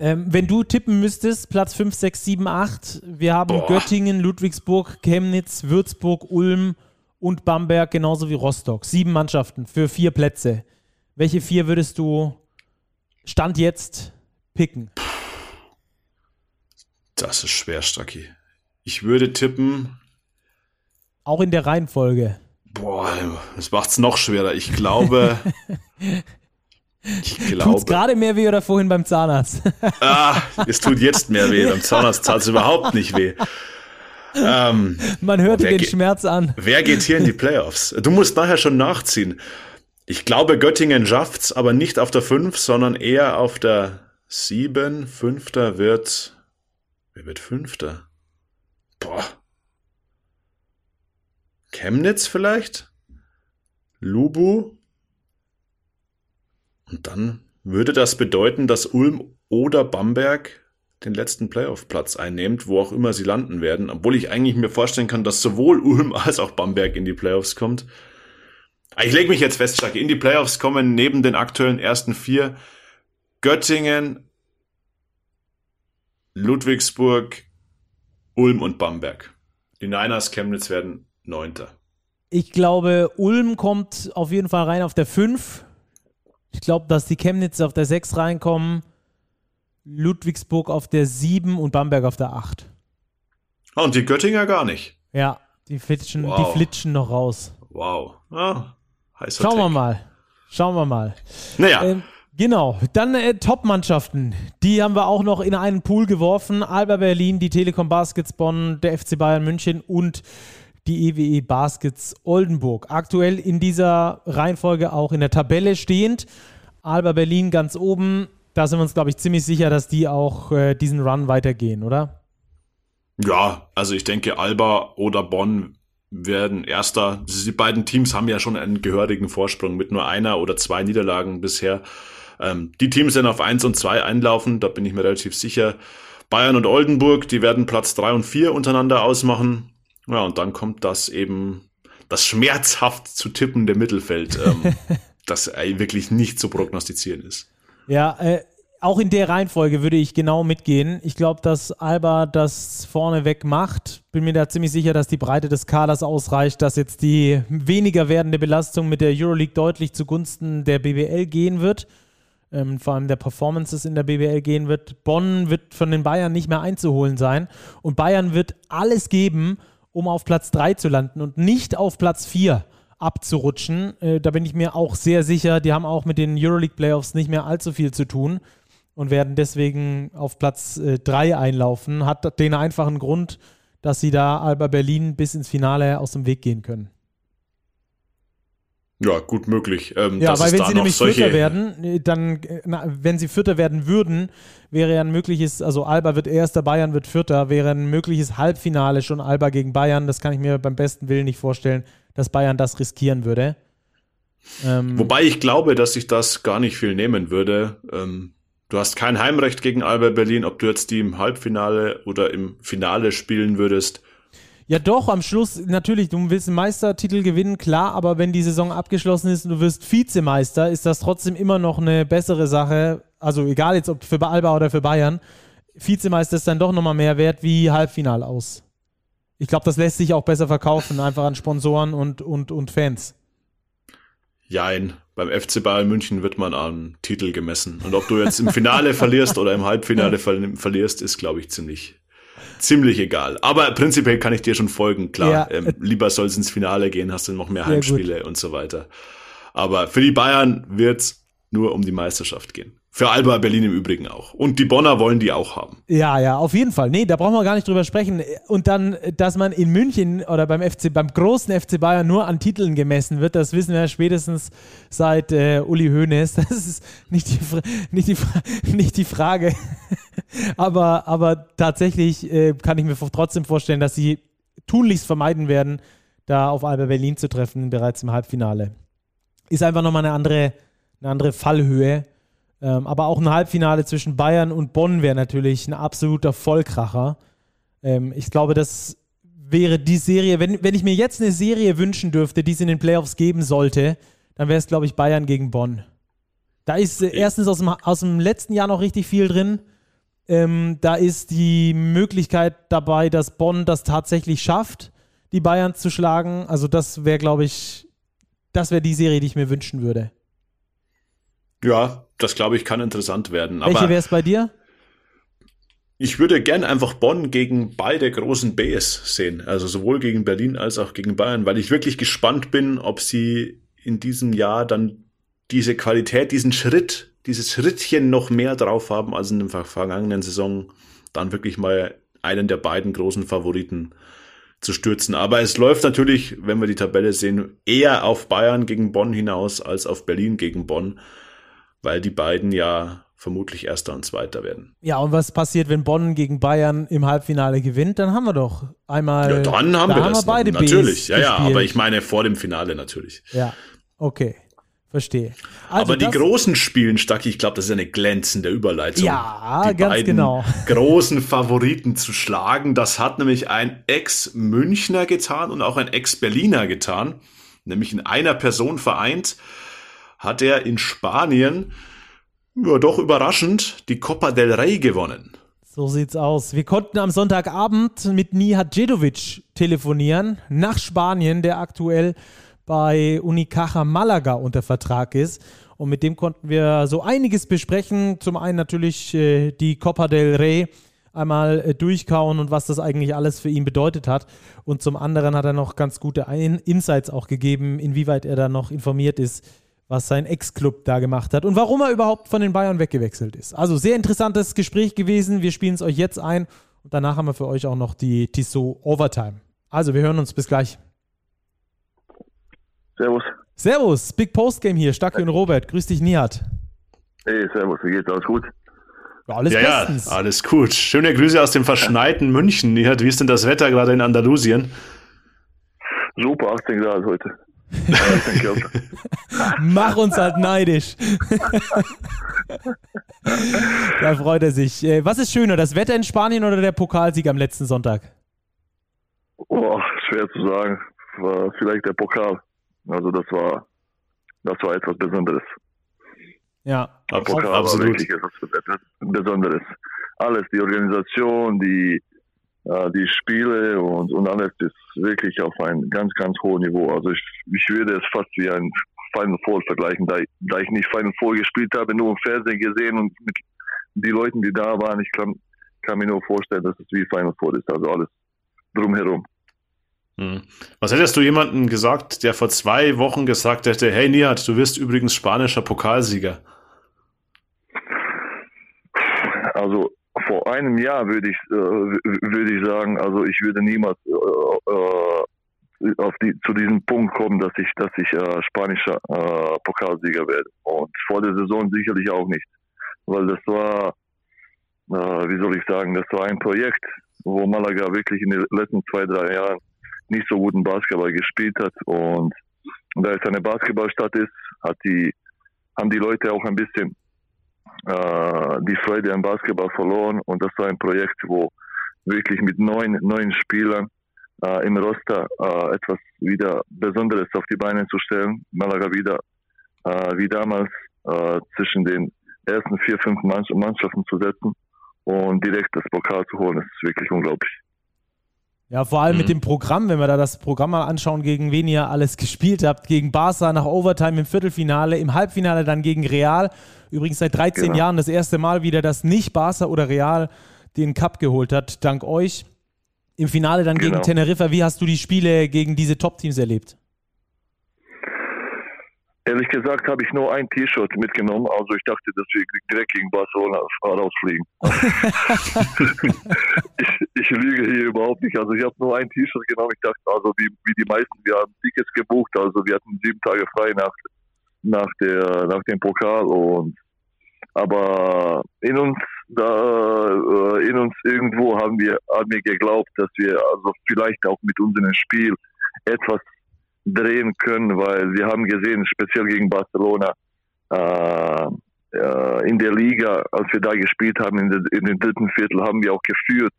Ähm, wenn du tippen müsstest, Platz 5, 6, 7, 8, wir haben Boah. Göttingen, Ludwigsburg, Chemnitz, Würzburg, Ulm und Bamberg, genauso wie Rostock. Sieben Mannschaften für vier Plätze. Welche vier würdest du Stand jetzt picken? Das ist schwer, Stacki. Ich würde tippen. Auch in der Reihenfolge. Boah, das macht es noch schwerer. Ich glaube. Ich glaube. Tut's gerade mehr weh oder vorhin beim Zahnarzt? Ah, es tut jetzt mehr weh. Beim Zahnarzt tat es überhaupt nicht weh. Ähm, Man hört den Schmerz an. Wer geht hier in die Playoffs? Du musst nachher schon nachziehen. Ich glaube, Göttingen schafft's, aber nicht auf der 5, sondern eher auf der 7. Fünfter wird. Wer wird Fünfter? Boah. Chemnitz vielleicht? Lubu? Und dann würde das bedeuten, dass Ulm oder Bamberg den letzten Playoff-Platz einnimmt, wo auch immer sie landen werden, obwohl ich eigentlich mir vorstellen kann, dass sowohl Ulm als auch Bamberg in die Playoffs kommt. Ich lege mich jetzt fest, Chuck, in die Playoffs kommen neben den aktuellen ersten vier Göttingen, Ludwigsburg, Ulm und Bamberg. Die Niners Chemnitz werden Neunter. Ich glaube, Ulm kommt auf jeden Fall rein auf der 5. Ich glaube, dass die Chemnitz auf der 6 reinkommen. Ludwigsburg auf der 7 und Bamberg auf der 8. Oh, und die Göttinger gar nicht. Ja, die flitschen, wow. die flitschen noch raus. Wow. Ah, heißer Schauen Tag. wir mal. Schauen wir mal. Naja. Ähm, genau, dann äh, Top-Mannschaften. Die haben wir auch noch in einen Pool geworfen. Alba Berlin, die Telekom Baskets Bonn, der FC Bayern München und die EWE e Baskets Oldenburg. Aktuell in dieser Reihenfolge auch in der Tabelle stehend. Alba Berlin ganz oben, da sind wir uns, glaube ich, ziemlich sicher, dass die auch äh, diesen Run weitergehen, oder? Ja, also ich denke, Alba oder Bonn werden erster. Die beiden Teams haben ja schon einen gehörigen Vorsprung mit nur einer oder zwei Niederlagen bisher. Ähm, die Teams werden auf eins und zwei einlaufen, da bin ich mir relativ sicher. Bayern und Oldenburg, die werden Platz drei und vier untereinander ausmachen. Ja, und dann kommt das eben, das schmerzhaft zu tippende Mittelfeld, ähm, das wirklich nicht zu prognostizieren ist. Ja, äh, auch in der Reihenfolge würde ich genau mitgehen. Ich glaube, dass Alba das vorneweg macht. Bin mir da ziemlich sicher, dass die Breite des Kaders ausreicht, dass jetzt die weniger werdende Belastung mit der Euroleague deutlich zugunsten der BBL gehen wird. Ähm, vor allem der Performances in der BBL gehen wird. Bonn wird von den Bayern nicht mehr einzuholen sein. Und Bayern wird alles geben, um auf Platz 3 zu landen und nicht auf Platz 4 abzurutschen. Äh, da bin ich mir auch sehr sicher. Die haben auch mit den Euroleague Playoffs nicht mehr allzu viel zu tun und werden deswegen auf Platz 3 äh, einlaufen. Hat den einfachen Grund, dass sie da Alba Berlin bis ins Finale aus dem Weg gehen können. Ja, gut möglich. Ähm, ja, weil wenn sie nämlich Vierter werden, äh, dann, äh, na, wenn sie Vierter werden würden, wäre ja ein mögliches, also Alba wird Erster, Bayern wird Vierter, wäre ein mögliches Halbfinale schon Alba gegen Bayern. Das kann ich mir beim besten Willen nicht vorstellen dass Bayern das riskieren würde. Ähm, Wobei ich glaube, dass sich das gar nicht viel nehmen würde. Ähm, du hast kein Heimrecht gegen Alba Berlin, ob du jetzt die im Halbfinale oder im Finale spielen würdest. Ja, doch, am Schluss natürlich, du willst einen Meistertitel gewinnen, klar, aber wenn die Saison abgeschlossen ist und du wirst Vizemeister, ist das trotzdem immer noch eine bessere Sache. Also egal jetzt ob für Alba oder für Bayern. Vizemeister ist dann doch nochmal mehr wert wie Halbfinale aus. Ich glaube, das lässt sich auch besser verkaufen, einfach an Sponsoren und, und, und Fans. Jein. Beim FC Bayern München wird man an Titel gemessen. Und ob du jetzt im Finale verlierst oder im Halbfinale ver verlierst, ist, glaube ich, ziemlich, ziemlich egal. Aber prinzipiell kann ich dir schon folgen, klar. Ja, ähm, lieber soll es ins Finale gehen, hast du noch mehr Heimspiele und so weiter. Aber für die Bayern wird nur um die Meisterschaft gehen. Für Alba Berlin im Übrigen auch. Und die Bonner wollen die auch haben. Ja, ja, auf jeden Fall. Nee, da brauchen wir gar nicht drüber sprechen. Und dann, dass man in München oder beim FC, beim großen FC Bayern nur an Titeln gemessen wird, das wissen wir spätestens seit äh, Uli Hoeneß. Das ist nicht die, nicht die, nicht die Frage. aber, aber tatsächlich äh, kann ich mir trotzdem vorstellen, dass sie tunlichst vermeiden werden, da auf Alba Berlin zu treffen, bereits im Halbfinale. Ist einfach nochmal eine andere, eine andere Fallhöhe. Ähm, aber auch ein Halbfinale zwischen Bayern und Bonn wäre natürlich ein absoluter Vollkracher. Ähm, ich glaube, das wäre die Serie, wenn, wenn ich mir jetzt eine Serie wünschen dürfte, die es in den Playoffs geben sollte, dann wäre es, glaube ich, Bayern gegen Bonn. Da ist äh, erstens aus dem, aus dem letzten Jahr noch richtig viel drin. Ähm, da ist die Möglichkeit dabei, dass Bonn das tatsächlich schafft, die Bayern zu schlagen. Also das wäre, glaube ich, das wäre die Serie, die ich mir wünschen würde. Ja, das glaube ich kann interessant werden. Welche wäre es bei dir? Ich würde gern einfach Bonn gegen beide großen Bs sehen, also sowohl gegen Berlin als auch gegen Bayern, weil ich wirklich gespannt bin, ob sie in diesem Jahr dann diese Qualität, diesen Schritt, dieses Schrittchen noch mehr drauf haben als in der vergangenen Saison, dann wirklich mal einen der beiden großen Favoriten zu stürzen. Aber es läuft natürlich, wenn wir die Tabelle sehen, eher auf Bayern gegen Bonn hinaus als auf Berlin gegen Bonn, weil die beiden ja vermutlich Erster und Zweiter werden. Ja, und was passiert, wenn Bonn gegen Bayern im Halbfinale gewinnt? Dann haben wir doch einmal. Ja, dann haben da wir haben das. Wir beide natürlich, Bs ja, ja, aber ich meine vor dem Finale natürlich. Ja, okay. Verstehe. Also Aber die großen spielen, Stacki, ich glaube, das ist eine glänzende Überleitung. Ja, die ganz beiden genau. großen Favoriten zu schlagen. Das hat nämlich ein Ex-Münchner getan und auch ein Ex-Berliner getan. Nämlich in einer Person vereint hat er in Spanien, ja, doch überraschend, die Copa del Rey gewonnen. So sieht's aus. Wir konnten am Sonntagabend mit Nihat Djedovic telefonieren nach Spanien, der aktuell bei Unicaja Malaga unter Vertrag ist. Und mit dem konnten wir so einiges besprechen. Zum einen natürlich äh, die Copa del Rey einmal äh, durchkauen und was das eigentlich alles für ihn bedeutet hat. Und zum anderen hat er noch ganz gute Insights auch gegeben, inwieweit er da noch informiert ist, was sein Ex-Club da gemacht hat und warum er überhaupt von den Bayern weggewechselt ist. Also sehr interessantes Gespräch gewesen. Wir spielen es euch jetzt ein und danach haben wir für euch auch noch die Tissot Overtime. Also wir hören uns bis gleich. Servus. Servus, Big Post Game hier, Stacke und Robert. Grüß dich, Nihat. Hey, servus, wie geht's? Alles gut? Ja, alles ja, bestens. Ja, alles gut. Schöne Grüße aus dem verschneiten München. Nihat, wie ist denn das Wetter gerade in Andalusien? Super, 18 Grad heute. Mach uns halt neidisch. da freut er sich. Äh, was ist schöner, das Wetter in Spanien oder der Pokalsieg am letzten Sonntag? Oh, schwer zu sagen. War vielleicht der Pokal. Also das war, das war etwas Besonderes. Ja, Pokal absolut. War wirklich etwas Besonderes. Alles, die Organisation, die, die Spiele und, und alles ist wirklich auf ein ganz, ganz hohes Niveau. Also ich, ich würde es fast wie ein Final Four vergleichen, da ich, da ich nicht Final Four gespielt habe, nur im Fernsehen gesehen und mit die Leuten, die da waren, ich kann, kann mir nur vorstellen, dass es wie Final Four ist, also alles drumherum. Hm. Was hättest du jemandem gesagt, der vor zwei Wochen gesagt hätte, hey Nihat, du wirst übrigens spanischer Pokalsieger? Also vor einem Jahr würde ich, äh, würde ich sagen, also ich würde niemals äh, äh, auf die, zu diesem Punkt kommen, dass ich, dass ich äh, spanischer äh, Pokalsieger werde. Und vor der Saison sicherlich auch nicht. Weil das war, äh, wie soll ich sagen, das war ein Projekt, wo Malaga wirklich in den letzten zwei, drei Jahren nicht so guten Basketball gespielt hat. Und da es eine Basketballstadt ist, hat die, haben die Leute auch ein bisschen äh, die Freude am Basketball verloren. Und das war ein Projekt, wo wirklich mit neun, neun Spielern äh, im Roster äh, etwas wieder Besonderes auf die Beine zu stellen. Malaga wieder äh, wie damals äh, zwischen den ersten vier, fünf Mannschaften zu setzen und direkt das Pokal zu holen, das ist wirklich unglaublich. Ja, vor allem mhm. mit dem Programm, wenn wir da das Programm mal anschauen, gegen wen ihr alles gespielt habt. Gegen Barca nach Overtime im Viertelfinale, im Halbfinale dann gegen Real. Übrigens seit 13 genau. Jahren das erste Mal wieder, dass nicht Barca oder Real den Cup geholt hat, dank euch. Im Finale dann genau. gegen Teneriffa. Wie hast du die Spiele gegen diese Top-Teams erlebt? Ehrlich gesagt habe ich nur ein T-Shirt mitgenommen, also ich dachte, dass wir direkt gegen Barcelona rausfliegen. ich, ich lüge hier überhaupt nicht. Also ich habe nur ein T-Shirt genommen. Ich dachte, also wie, wie die meisten, wir haben Tickets gebucht, also wir hatten sieben Tage frei nach, nach, der, nach dem Pokal und aber in uns da äh, in uns irgendwo haben wir haben wir geglaubt, dass wir also vielleicht auch mit unserem Spiel etwas drehen können, weil wir haben gesehen, speziell gegen Barcelona, äh, äh, in der Liga, als wir da gespielt haben, in, in den dritten Viertel, haben wir auch geführt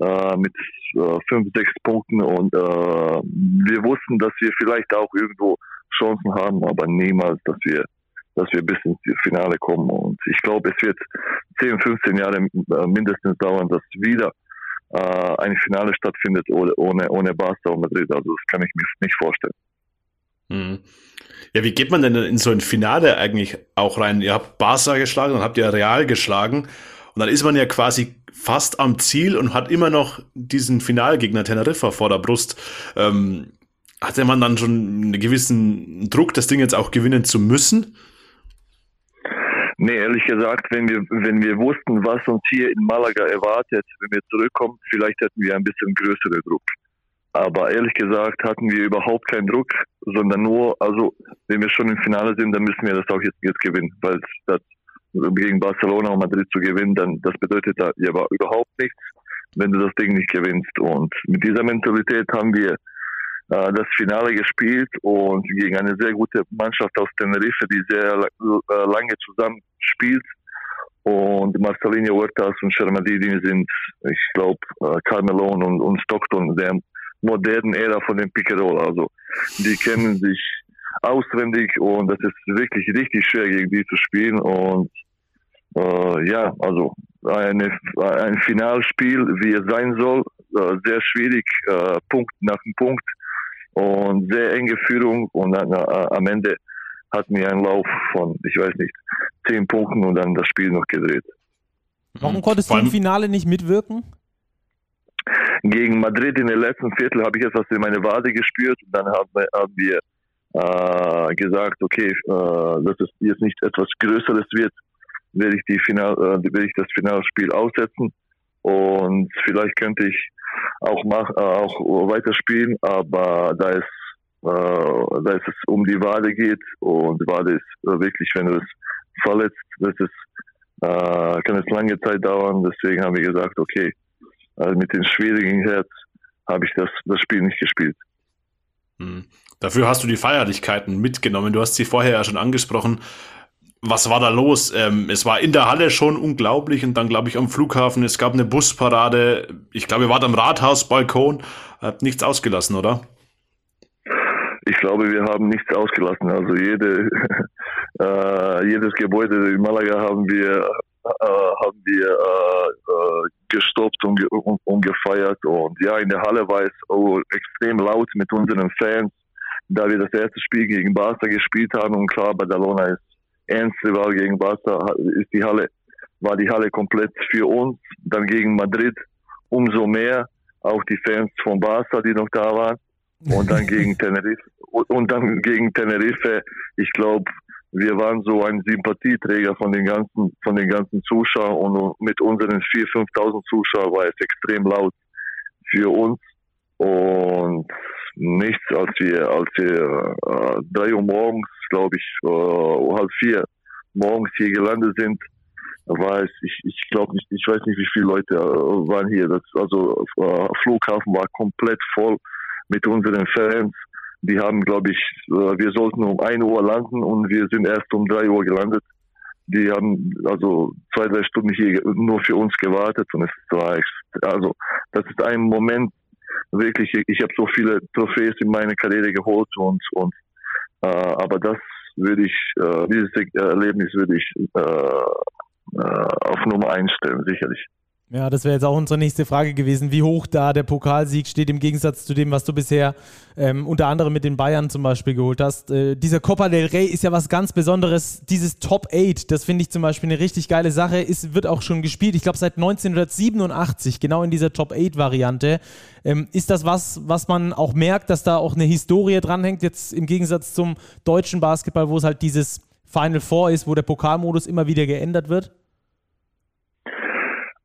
äh, mit äh, fünf, sechs Punkten und äh, wir wussten, dass wir vielleicht auch irgendwo Chancen haben, aber niemals, dass wir dass wir bis ins Finale kommen. Und ich glaube, es wird 10, 15 Jahre mindestens dauern, dass wieder äh, ein Finale stattfindet ohne, ohne, Barca und Madrid. Also das kann ich mir nicht vorstellen. Mhm. Ja, wie geht man denn in so ein Finale eigentlich auch rein? Ihr habt Barca geschlagen, dann habt ihr Real geschlagen und dann ist man ja quasi fast am Ziel und hat immer noch diesen Finalgegner Teneriffa vor der Brust. Ähm, hatte man dann schon einen gewissen Druck, das Ding jetzt auch gewinnen zu müssen? Nee, ehrlich gesagt, wenn wir, wenn wir wussten, was uns hier in Malaga erwartet, wenn wir zurückkommen, vielleicht hätten wir ein bisschen größeren Druck. Aber ehrlich gesagt hatten wir überhaupt keinen Druck, sondern nur, also wenn wir schon im Finale sind, dann müssen wir das auch jetzt, jetzt gewinnen, weil das gegen Barcelona und Madrid zu gewinnen, dann das bedeutet ja überhaupt nichts, wenn du das Ding nicht gewinnst. Und mit dieser Mentalität haben wir äh, das Finale gespielt und gegen eine sehr gute Mannschaft aus Tenerife, die sehr äh, lange zusammen spielt. Und Marcelinho Huertas und Shermadini sind, ich glaube, äh, Carmelone und, und Stockton der modernen Ära von dem Picarol. Also die kennen sich auswendig und das ist wirklich richtig schwer gegen die zu spielen. Und äh, ja, also eine, ein Finalspiel, wie es sein soll, äh, sehr schwierig, äh, Punkt nach dem Punkt und sehr enge Führung und dann, äh, am Ende hatten wir einen Lauf von, ich weiß nicht, zehn Punkten und dann das Spiel noch gedreht. Warum konntest du im Finale nicht mitwirken? Gegen Madrid in der letzten Viertel habe ich etwas in meine Wade gespürt und dann haben wir, haben wir äh, gesagt, okay, äh, dass es jetzt nicht etwas Größeres wird, werde ich, die Final, äh, werde ich das Finalspiel aussetzen und vielleicht könnte ich auch, mach, äh, auch weiterspielen, aber da es, äh, da es um die Wade geht und Wade ist äh, wirklich, wenn du es verletzt, das ist, äh, kann es lange Zeit dauern, deswegen haben wir gesagt, okay, also mit dem schwierigen Herz habe ich das, das Spiel nicht gespielt. Hm. Dafür hast du die Feierlichkeiten mitgenommen. Du hast sie vorher ja schon angesprochen. Was war da los? Ähm, es war in der Halle schon unglaublich und dann, glaube ich, am Flughafen, es gab eine Busparade. Ich glaube, ihr wart am Rathausbalkon, habt nichts ausgelassen, oder? Ich glaube, wir haben nichts ausgelassen. Also jede, äh, jedes Gebäude in Malaga haben wir äh, haben wir äh, äh, gestoppt und, und, und, gefeiert. Und ja, in der Halle war es oh, extrem laut mit unseren Fans, da wir das erste Spiel gegen Barca gespielt haben. Und klar, Badalona ist ernste Wahl gegen Barca, ist die Halle, war die Halle komplett für uns. Dann gegen Madrid umso mehr, auch die Fans von Barca, die noch da waren. Und dann gegen Tenerife. Und dann gegen Tenerife, ich glaube, wir waren so ein Sympathieträger von den ganzen, von den ganzen Zuschauern und mit unseren 4.000, 5.000 Zuschauern war es extrem laut für uns und nichts, als wir, als wir äh, drei Uhr morgens, glaube ich, äh, halb vier morgens hier gelandet sind, es, ich, ich glaube nicht, ich weiß nicht, wie viele Leute äh, waren hier. Das, also äh, Flughafen war komplett voll mit unseren Fans die haben, glaube ich, äh, wir sollten um 1 Uhr landen und wir sind erst um 3 Uhr gelandet. Die haben also zwei, drei Stunden hier nur für uns gewartet und es war, also das ist ein Moment, wirklich, ich habe so viele Trophäes in meiner Karriere geholt und, und äh, aber das würde ich, äh, dieses Erlebnis würde ich äh, äh auf Nummer einstellen, sicherlich. Ja, das wäre jetzt auch unsere nächste Frage gewesen, wie hoch da der Pokalsieg steht im Gegensatz zu dem, was du bisher ähm, unter anderem mit den Bayern zum Beispiel geholt hast. Äh, dieser Copa del Rey ist ja was ganz Besonderes. Dieses Top 8, das finde ich zum Beispiel eine richtig geile Sache, ist, wird auch schon gespielt. Ich glaube seit 1987, genau in dieser Top 8 Variante. Ähm, ist das was, was man auch merkt, dass da auch eine Historie dranhängt, jetzt im Gegensatz zum deutschen Basketball, wo es halt dieses Final Four ist, wo der Pokalmodus immer wieder geändert wird?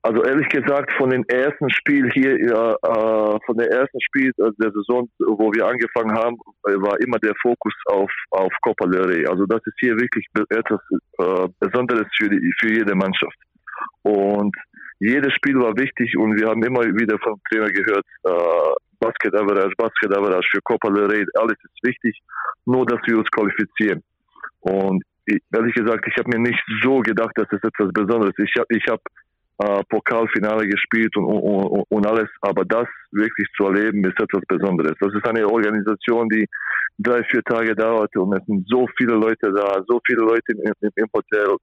Also ehrlich gesagt, von den ersten Spiel hier, äh, von der ersten Spiel also der Saison, wo wir angefangen haben, war immer der Fokus auf auf Copa del Rey. Also das ist hier wirklich etwas äh, Besonderes für die, für jede Mannschaft. Und jedes Spiel war wichtig und wir haben immer wieder vom Trainer gehört, äh, Basket Average, Basket Average für Copa del Rey, alles ist wichtig, nur dass wir uns qualifizieren. Und ehrlich gesagt, ich habe mir nicht so gedacht, dass es etwas Besonderes ist. Ich habe ich hab äh, Pokalfinale gespielt und, und, und alles, aber das wirklich zu erleben ist etwas Besonderes. Das ist eine Organisation, die drei, vier Tage dauerte und es sind so viele Leute da, so viele Leute im, im Hotel.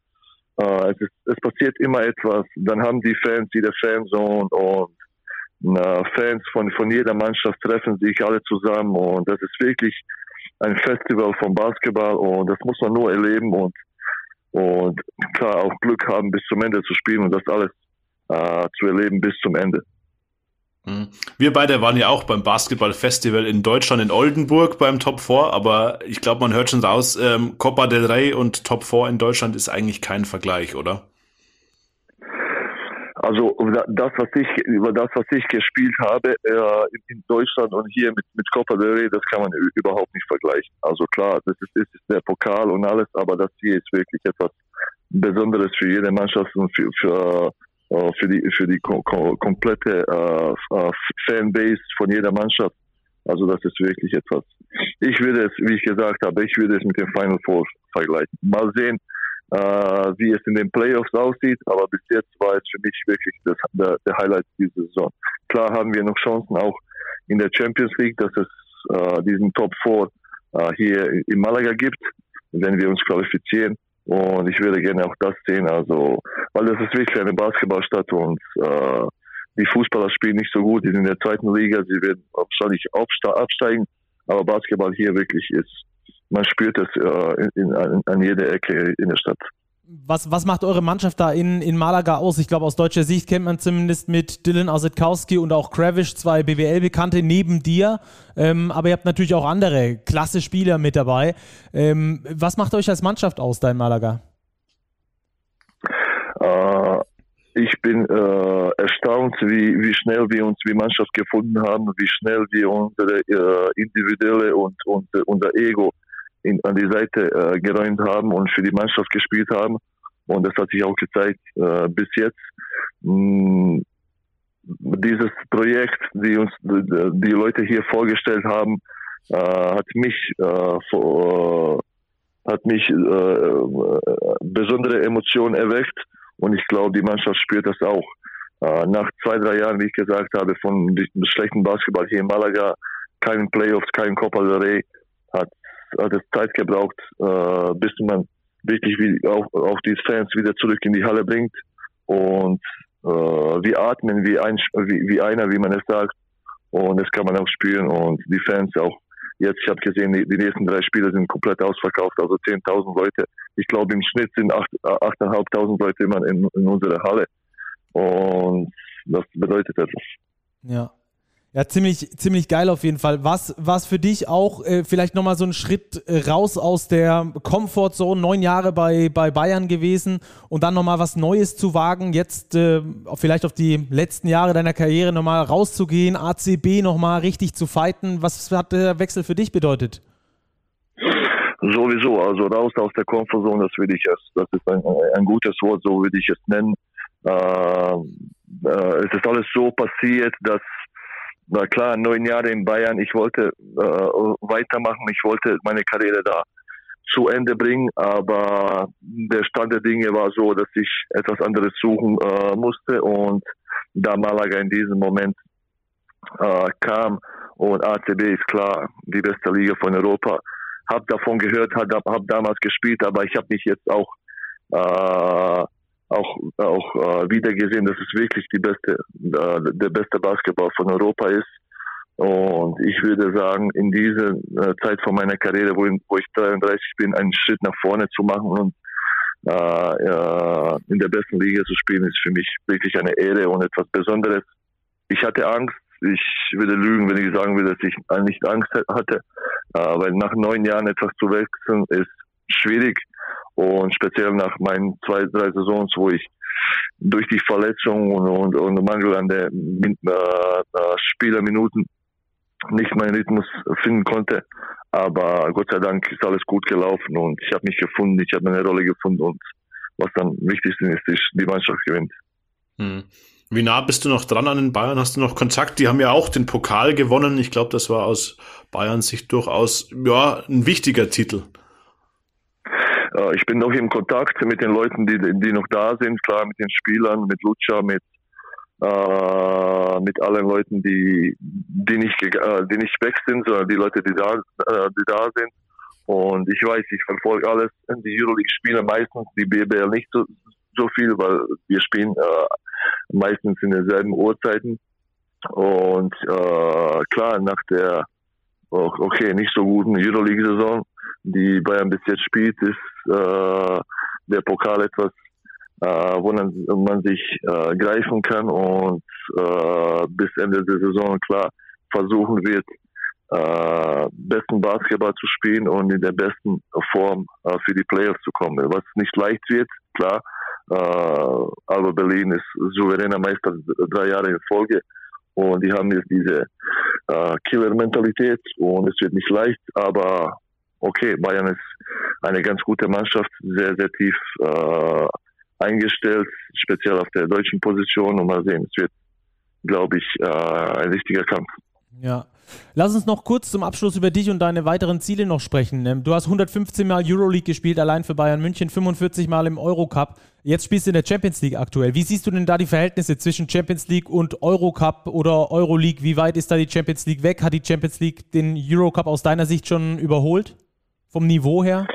Äh, es, ist, es passiert immer etwas. Dann haben die Fans wieder Fanzone und äh, Fans von, von jeder Mannschaft treffen sich alle zusammen und das ist wirklich ein Festival vom Basketball und das muss man nur erleben und und klar auch Glück haben, bis zum Ende zu spielen und das alles äh, zu erleben bis zum Ende. Mhm. Wir beide waren ja auch beim Basketballfestival in Deutschland in Oldenburg beim Top 4, aber ich glaube, man hört schon raus, ähm, Copa del Rey und Top 4 in Deutschland ist eigentlich kein Vergleich, oder? Also das, was ich über das, was ich gespielt habe äh, in Deutschland und hier mit mit Copa del Rey, das kann man überhaupt nicht vergleichen. Also klar, das ist, das ist der Pokal und alles, aber das hier ist wirklich etwas Besonderes für jede Mannschaft und für, für äh, für die für die ko ko komplette äh, äh, Fanbase von jeder Mannschaft. Also das ist wirklich etwas. Ich würde es, wie ich gesagt habe, ich würde es mit dem Final Four vergleichen. Mal sehen, äh, wie es in den Playoffs aussieht, aber bis jetzt war es für mich wirklich das, der, der Highlight dieser Saison. Klar haben wir noch Chancen auch in der Champions League, dass es äh, diesen Top 4 äh, hier in Malaga gibt, wenn wir uns qualifizieren. Und ich würde gerne auch das sehen, also, weil das ist wirklich eine Basketballstadt und äh, die Fußballer spielen nicht so gut, die sind in der zweiten Liga, sie werden wahrscheinlich absteigen, aber Basketball hier wirklich ist, man spürt es äh, in, in, an jeder Ecke in der Stadt. Was, was macht eure Mannschaft da in, in Malaga aus? Ich glaube, aus deutscher Sicht kennt man zumindest mit Dylan Ausetkowski und auch Kravish zwei BWL-Bekannte neben dir. Ähm, aber ihr habt natürlich auch andere klasse Spieler mit dabei. Ähm, was macht euch als Mannschaft aus da in Malaga? Äh, ich bin äh, erstaunt, wie, wie schnell wir uns wie Mannschaft gefunden haben, wie schnell wir unsere äh, individuelle und, und unser Ego in, an die Seite äh, geräumt haben und für die Mannschaft gespielt haben. Und das hat sich auch gezeigt äh, bis jetzt. Mh, mm, dieses Projekt, die uns die Leute hier vorgestellt haben, äh, hat mich äh, vor, äh, hat mich äh, besondere Emotionen erweckt und ich glaube, die Mannschaft spürt das auch. Äh, nach zwei, drei Jahren, wie ich gesagt habe, von schlechten Basketball hier in Malaga, keinen Playoffs, kein Copa del Rey, hat hat es Zeit gebraucht, äh, bis man wirklich auch, auch die Fans wieder zurück in die Halle bringt. Und äh, wir atmen wie, ein, wie, wie einer, wie man es sagt. Und das kann man auch spüren. Und die Fans auch jetzt, ich habe gesehen, die, die, nächsten drei Spiele sind komplett ausverkauft, also 10.000 Leute. Ich glaube, im Schnitt sind 8.500 Leute immer in, in unserer Halle. Und das bedeutet etwas. Ja, ja, ziemlich, ziemlich geil auf jeden Fall. Was, was für dich auch äh, vielleicht nochmal so ein Schritt äh, raus aus der Comfortzone, neun Jahre bei, bei Bayern gewesen und dann nochmal was Neues zu wagen, jetzt äh, vielleicht auf die letzten Jahre deiner Karriere nochmal rauszugehen, ACB nochmal richtig zu fighten. Was hat der Wechsel für dich bedeutet? Sowieso, also raus aus der Comfortzone, das würde ich es, das ist ein, ein gutes Wort, so würde ich es nennen. Äh, äh, es ist alles so passiert, dass na klar, neun Jahre in Bayern, ich wollte äh, weitermachen, ich wollte meine Karriere da zu Ende bringen, aber der Stand der Dinge war so, dass ich etwas anderes suchen äh, musste. Und da Malaga in diesem Moment äh, kam und ACB ist klar die beste Liga von Europa, habe davon gehört, habe hab damals gespielt, aber ich habe mich jetzt auch äh, auch, auch äh, wieder gesehen, dass es wirklich die beste, äh, der beste Basketball von Europa ist. Und ich würde sagen, in dieser äh, Zeit von meiner Karriere, wo, wo, ich 33 bin, einen Schritt nach vorne zu machen und äh, äh, in der besten Liga zu spielen, ist für mich wirklich eine Ehre und etwas Besonderes. Ich hatte Angst. Ich würde lügen, wenn ich sagen würde, dass ich nicht Angst hatte, äh, weil nach neun Jahren etwas zu wechseln ist schwierig. Und speziell nach meinen zwei, drei Saisons, wo ich durch die Verletzung und, und, und Mangel an der äh, Spielerminuten nicht meinen Rhythmus finden konnte. Aber Gott sei Dank ist alles gut gelaufen und ich habe mich gefunden, ich habe meine Rolle gefunden und was dann wichtigste ist, ist, die Mannschaft gewinnt. Hm. Wie nah bist du noch dran an den Bayern? Hast du noch Kontakt? Die haben ja auch den Pokal gewonnen. Ich glaube, das war aus Bayern Sicht durchaus ja, ein wichtiger Titel. Äh, ich bin noch im Kontakt mit den Leuten, die, die noch da sind, klar mit den Spielern, mit Lucha, mit äh, mit allen Leuten, die die nicht äh, die nicht weg sind, sondern die Leute, die da äh, die da sind. Und ich weiß, ich verfolge alles. Die Euroleague-Spieler meistens, die BBL nicht so, so viel, weil wir spielen äh, meistens in derselben Uhrzeiten. Und äh, klar, nach der okay, nicht so guten Euroleague-Saison die Bayern bis jetzt spielt, ist äh, der Pokal etwas äh, wo man, sich äh, greifen kann und äh, bis Ende der Saison klar versuchen wird, äh, besten Basketball zu spielen und in der besten Form äh, für die Playoffs zu kommen. Was nicht leicht wird, klar. Äh, Alba Berlin ist souveräner Meister drei Jahre in Folge und die haben jetzt diese äh, Killer-Mentalität und es wird nicht leicht, aber okay, Bayern ist eine ganz gute Mannschaft, sehr, sehr tief äh, eingestellt, speziell auf der deutschen Position und mal sehen, es wird, glaube ich, äh, ein wichtiger Kampf. Ja. Lass uns noch kurz zum Abschluss über dich und deine weiteren Ziele noch sprechen. Ähm, du hast 115 Mal Euroleague gespielt, allein für Bayern München, 45 Mal im Eurocup. Jetzt spielst du in der Champions League aktuell. Wie siehst du denn da die Verhältnisse zwischen Champions League und Eurocup oder Euroleague? Wie weit ist da die Champions League weg? Hat die Champions League den Eurocup aus deiner Sicht schon überholt? Vom Niveau her?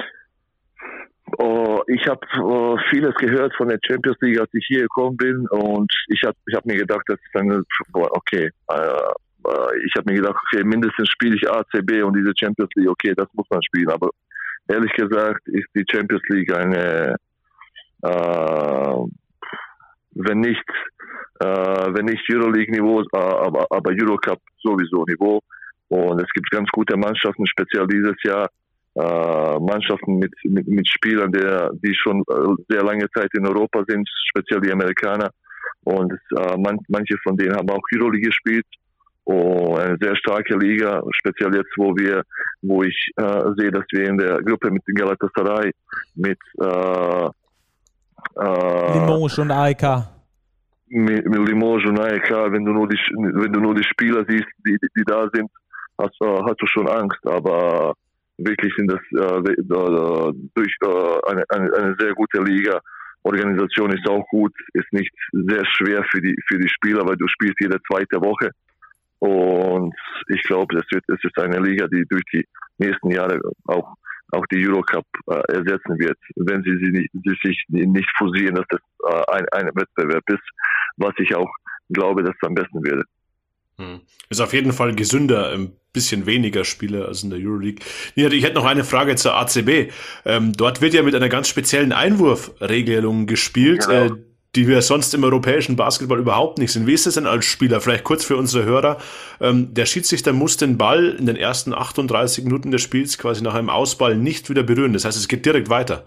Oh, ich habe oh, vieles gehört von der Champions League, als ich hier gekommen bin und ich habe ich hab mir gedacht, das ist eine, okay, äh, äh, ich habe mir gedacht, okay, mindestens spiele ich ACB und diese Champions League, okay, das muss man spielen. Aber ehrlich gesagt ist die Champions League eine, äh, wenn nicht, äh, wenn nicht Euroleague-Niveau, äh, aber, aber Eurocup sowieso Niveau. Und es gibt ganz gute Mannschaften, speziell dieses Jahr. Äh, Mannschaften mit, mit, mit Spielern, der, die schon äh, sehr lange Zeit in Europa sind, speziell die Amerikaner. Und äh, man, manche von denen haben auch Euroleague gespielt. Oh, eine sehr starke Liga, speziell jetzt, wo wir, wo ich äh, sehe, dass wir in der Gruppe mit Galatasaray, mit äh, äh, Limoges und AEK. Mit, mit Limoges und AEK, wenn du nur die, wenn du nur die Spieler siehst, die, die da sind, hast, hast du schon Angst, aber wirklich sind das äh, durch äh, eine, eine, sehr gute Liga. Organisation ist auch gut, ist nicht sehr schwer für die für die Spieler, weil du spielst jede zweite Woche und ich glaube, das, wird, das ist eine Liga, die durch die nächsten Jahre auch, auch die Eurocup äh, ersetzen wird, wenn sie, sie, nicht, sie sich nicht fusieren, dass das äh, ein, ein Wettbewerb ist, was ich auch glaube, dass es am besten wäre. Hm. Ist auf jeden Fall gesünder, ein bisschen weniger Spieler als in der Euroleague. Ich hätte noch eine Frage zur ACB. Ähm, dort wird ja mit einer ganz speziellen Einwurfregelung gespielt. Genau. Äh, die wir sonst im europäischen Basketball überhaupt nicht sind. Wie ist es denn als Spieler? Vielleicht kurz für unsere Hörer. Ähm, der Schiedsrichter muss den Ball in den ersten 38 Minuten des Spiels quasi nach einem Ausball nicht wieder berühren. Das heißt, es geht direkt weiter.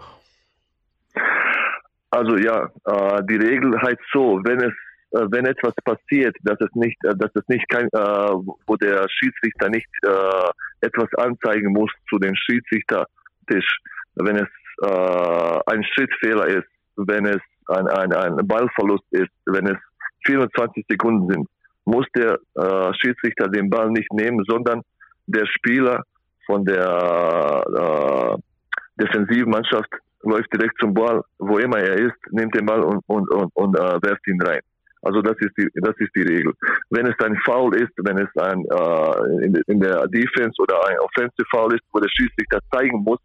Also ja, äh, die Regel heißt so, wenn es wenn etwas passiert, dass es nicht, äh, dass es nicht kein, äh, wo der Schiedsrichter nicht äh, etwas anzeigen muss zu dem Schiedsrichtertisch, wenn es äh, ein Schrittfehler ist, wenn es ein, ein, ein Ballverlust ist, wenn es 24 Sekunden sind, muss der äh, Schiedsrichter den Ball nicht nehmen, sondern der Spieler von der äh, defensiven Mannschaft läuft direkt zum Ball, wo immer er ist, nimmt den Ball und, und, und, und äh, werft ihn rein. Also das ist die das ist die Regel. Wenn es ein Foul ist, wenn es ein äh, in, in, der Defense oder ein Offensive Foul ist, wo der Schiedsrichter zeigen muss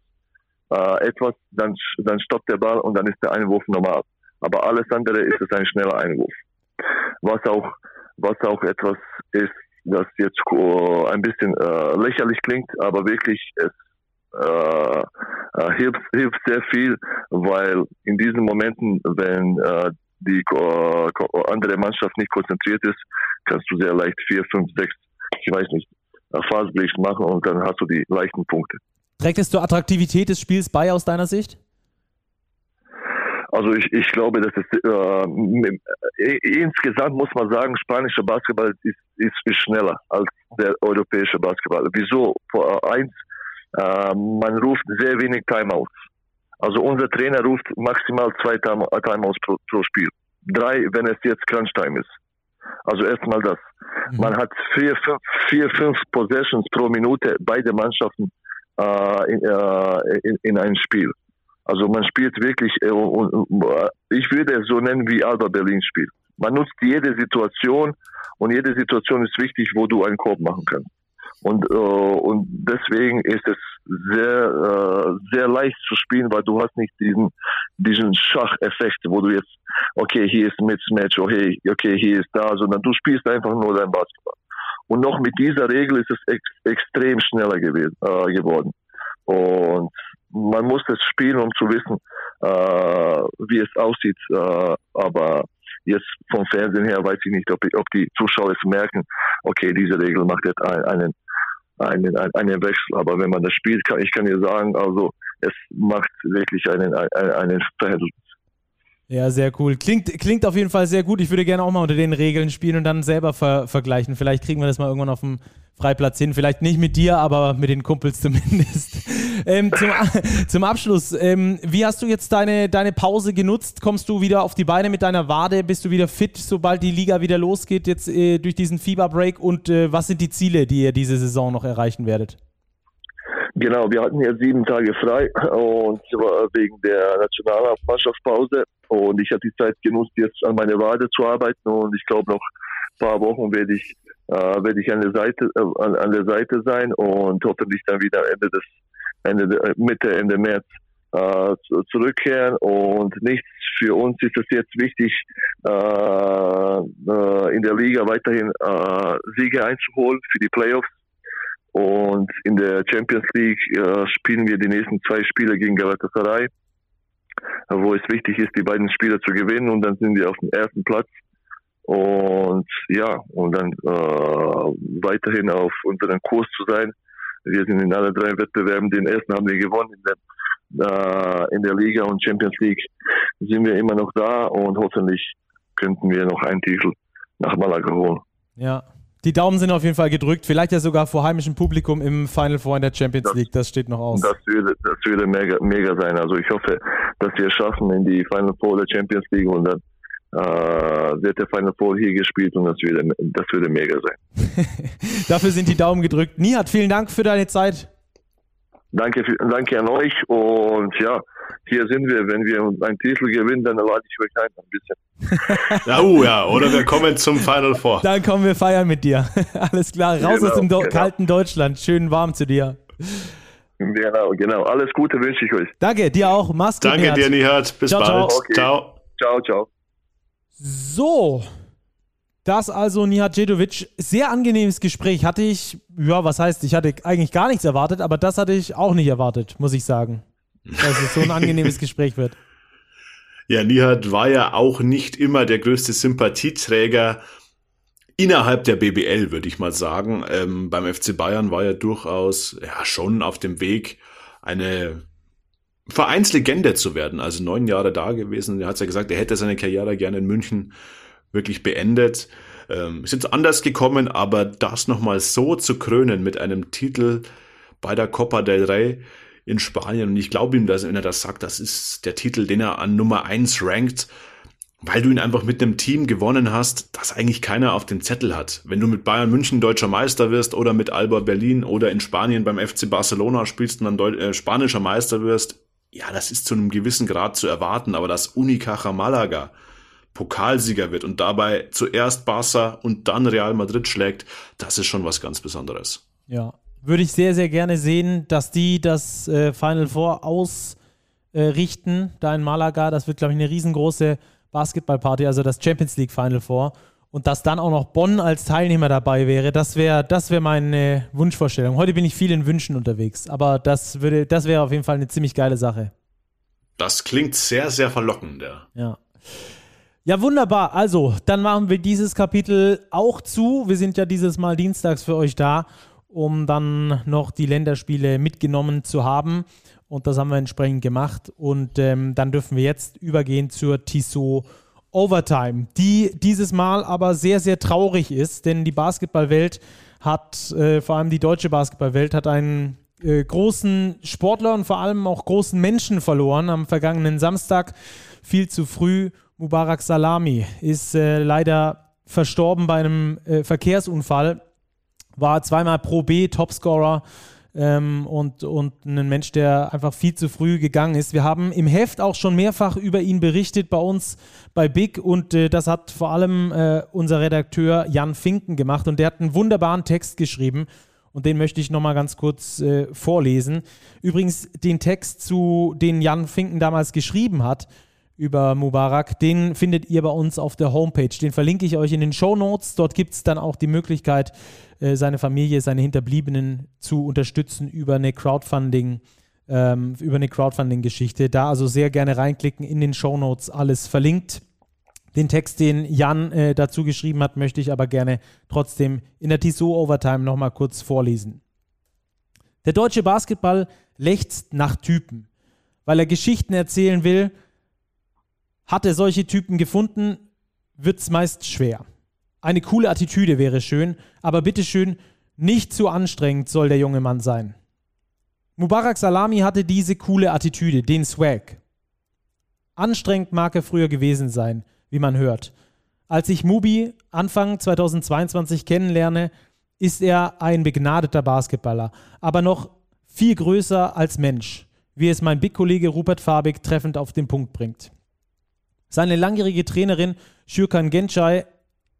äh, etwas, dann dann stoppt der Ball und dann ist der Einwurf normal aber alles andere ist es ein schneller Einwurf. Was auch, was auch etwas ist, das jetzt äh, ein bisschen äh, lächerlich klingt, aber wirklich es äh, hilft, hilft sehr viel, weil in diesen Momenten, wenn die äh, andere Mannschaft nicht konzentriert ist, kannst du sehr leicht vier, fünf, sechs, ich weiß nicht, Fastbreaks machen und dann hast du die leichten Punkte. Trägt es zur Attraktivität des Spiels bei aus deiner Sicht? Also ich, ich glaube, dass es äh, insgesamt muss man sagen, spanischer Basketball ist, ist, ist schneller als der europäische Basketball. Wieso? Vor eins, äh, man ruft sehr wenig Timeouts. Also unser Trainer ruft maximal zwei Timeouts pro, pro Spiel. Drei, wenn es jetzt Crunch Time ist. Also erstmal das. Mhm. Man hat vier fünf, vier, fünf Possessions pro Minute beide Mannschaften äh, in, äh, in, in einem Spiel. Also man spielt wirklich, äh, ich würde es so nennen wie Alba Berlin spielt. Man nutzt jede Situation und jede Situation ist wichtig, wo du einen Korb machen kannst. Und, äh, und deswegen ist es sehr, äh, sehr leicht zu spielen, weil du hast nicht diesen, diesen Schacheffekt, wo du jetzt, okay, hier ist Mismatch, okay, okay, hier ist da, sondern du spielst einfach nur dein Basketball. Und noch mit dieser Regel ist es ex extrem schneller gewesen, äh, geworden. Und man muss es spielen, um zu wissen, äh, wie es aussieht. Äh, aber jetzt vom Fernsehen her weiß ich nicht, ob, ob die Zuschauer es merken, okay, diese Regel macht jetzt einen, einen, einen Wechsel. Aber wenn man das spielt, kann ich kann dir sagen, also es macht wirklich einen, einen, einen. Ja, sehr cool. Klingt, klingt auf jeden Fall sehr gut. Ich würde gerne auch mal unter den Regeln spielen und dann selber ver vergleichen. Vielleicht kriegen wir das mal irgendwann auf dem Freiplatz hin. Vielleicht nicht mit dir, aber mit den Kumpels zumindest. ähm, zum, zum, Abschluss, ähm, wie hast du jetzt deine, deine Pause genutzt? Kommst du wieder auf die Beine mit deiner Wade? Bist du wieder fit, sobald die Liga wieder losgeht, jetzt äh, durch diesen Fieberbreak? Und äh, was sind die Ziele, die ihr diese Saison noch erreichen werdet? Genau, wir hatten ja sieben Tage frei und wegen der Nationalmannschaftspause. Und ich habe die Zeit genutzt, jetzt an meine Wade zu arbeiten. Und ich glaube noch ein paar Wochen werde ich äh, werde ich an der Seite äh, an, an, der Seite sein und hoffentlich dann wieder Ende des Ende äh, Mitte Ende März äh, zurückkehren. Und nichts für uns ist es jetzt wichtig äh, äh, in der Liga weiterhin Siege einzuholen für die Playoffs und in der Champions League äh, spielen wir die nächsten zwei Spiele gegen Galatasaray, wo es wichtig ist, die beiden Spiele zu gewinnen und dann sind wir auf dem ersten Platz. Und ja, und dann äh, weiterhin auf unserem Kurs zu sein. Wir sind in alle drei Wettbewerben, den ersten haben wir gewonnen. In der, äh, in der Liga und Champions League sind wir immer noch da und hoffentlich könnten wir noch einen Titel nach Malaga holen. Ja, die Daumen sind auf jeden Fall gedrückt, vielleicht ja sogar vor heimischem Publikum im Final Four in der Champions das, League. Das steht noch aus. Das würde, das würde mega, mega sein. Also ich hoffe, dass wir es schaffen in die Final Four der Champions League und dann äh, wird der Final Four hier gespielt und das würde, das würde mega sein. Dafür sind die Daumen gedrückt. Nihat, vielen Dank für deine Zeit. Danke, danke an euch und ja, hier sind wir. Wenn wir einen Titel gewinnen, dann lade ich euch ein, ein bisschen. ja, uh, ja, oder wir kommen zum Final Four. Dann kommen wir feiern mit dir. Alles klar, raus genau, aus dem Do genau. kalten Deutschland. Schön warm zu dir. Genau, genau. Alles Gute wünsche ich euch. Danke, dir auch. Mach's gut. Danke dir, Nihat. Bis ciao, bald. Ciao. Okay. ciao. Ciao, ciao. So. Das also Nihadjedovic. Sehr angenehmes Gespräch. Hatte ich, ja, was heißt, ich hatte eigentlich gar nichts erwartet, aber das hatte ich auch nicht erwartet, muss ich sagen dass es so ein angenehmes Gespräch wird. Ja, Nihat war ja auch nicht immer der größte Sympathieträger innerhalb der BBL, würde ich mal sagen. Ähm, beim FC Bayern war er durchaus ja schon auf dem Weg, eine Vereinslegende zu werden. Also neun Jahre da gewesen. Er hat ja gesagt, er hätte seine Karriere gerne in München wirklich beendet. Ähm, ist jetzt anders gekommen, aber das nochmal so zu krönen mit einem Titel bei der Copa del Rey, in Spanien. Und ich glaube ihm, dass wenn er das sagt, das ist der Titel, den er an Nummer eins rankt, weil du ihn einfach mit einem Team gewonnen hast, das eigentlich keiner auf dem Zettel hat. Wenn du mit Bayern München deutscher Meister wirst oder mit Alba Berlin oder in Spanien beim FC Barcelona spielst und dann Deu äh, spanischer Meister wirst, ja, das ist zu einem gewissen Grad zu erwarten, aber dass Unicaja Malaga Pokalsieger wird und dabei zuerst Barca und dann Real Madrid schlägt, das ist schon was ganz Besonderes. Ja, würde ich sehr, sehr gerne sehen, dass die das äh, Final Four ausrichten, äh, da in Malaga. Das wird, glaube ich, eine riesengroße Basketballparty, also das Champions League Final Four. Und dass dann auch noch Bonn als Teilnehmer dabei wäre, das wäre das wär meine Wunschvorstellung. Heute bin ich viel in Wünschen unterwegs, aber das, würde, das wäre auf jeden Fall eine ziemlich geile Sache. Das klingt sehr, sehr verlockend, ja. Ja. Ja, wunderbar. Also, dann machen wir dieses Kapitel auch zu. Wir sind ja dieses Mal dienstags für euch da um dann noch die Länderspiele mitgenommen zu haben. Und das haben wir entsprechend gemacht. Und ähm, dann dürfen wir jetzt übergehen zur Tissot Overtime, die dieses Mal aber sehr, sehr traurig ist, denn die Basketballwelt hat, äh, vor allem die deutsche Basketballwelt, hat einen äh, großen Sportler und vor allem auch großen Menschen verloren. Am vergangenen Samstag viel zu früh. Mubarak Salami ist äh, leider verstorben bei einem äh, Verkehrsunfall war zweimal Pro B Topscorer ähm, und, und ein Mensch, der einfach viel zu früh gegangen ist. Wir haben im Heft auch schon mehrfach über ihn berichtet bei uns bei Big und äh, das hat vor allem äh, unser Redakteur Jan Finken gemacht und der hat einen wunderbaren Text geschrieben und den möchte ich nochmal ganz kurz äh, vorlesen. Übrigens, den Text, zu den Jan Finken damals geschrieben hat, über Mubarak, den findet ihr bei uns auf der Homepage. Den verlinke ich euch in den Show Notes. Dort gibt es dann auch die Möglichkeit, äh, seine Familie, seine Hinterbliebenen zu unterstützen über eine Crowdfunding- ähm, über eine Crowdfunding-Geschichte. Da also sehr gerne reinklicken, in den Show Notes alles verlinkt. Den Text, den Jan äh, dazu geschrieben hat, möchte ich aber gerne trotzdem in der Tissot Overtime nochmal kurz vorlesen. Der deutsche Basketball lechzt nach Typen, weil er Geschichten erzählen will. Hat er solche Typen gefunden, wird es meist schwer. Eine coole Attitüde wäre schön, aber bitteschön, nicht zu anstrengend soll der junge Mann sein. Mubarak Salami hatte diese coole Attitüde, den Swag. Anstrengend mag er früher gewesen sein, wie man hört. Als ich Mubi Anfang 2022 kennenlerne, ist er ein begnadeter Basketballer, aber noch viel größer als Mensch, wie es mein Big-Kollege Rupert Fabig treffend auf den Punkt bringt. Seine langjährige Trainerin Shurkan Genchai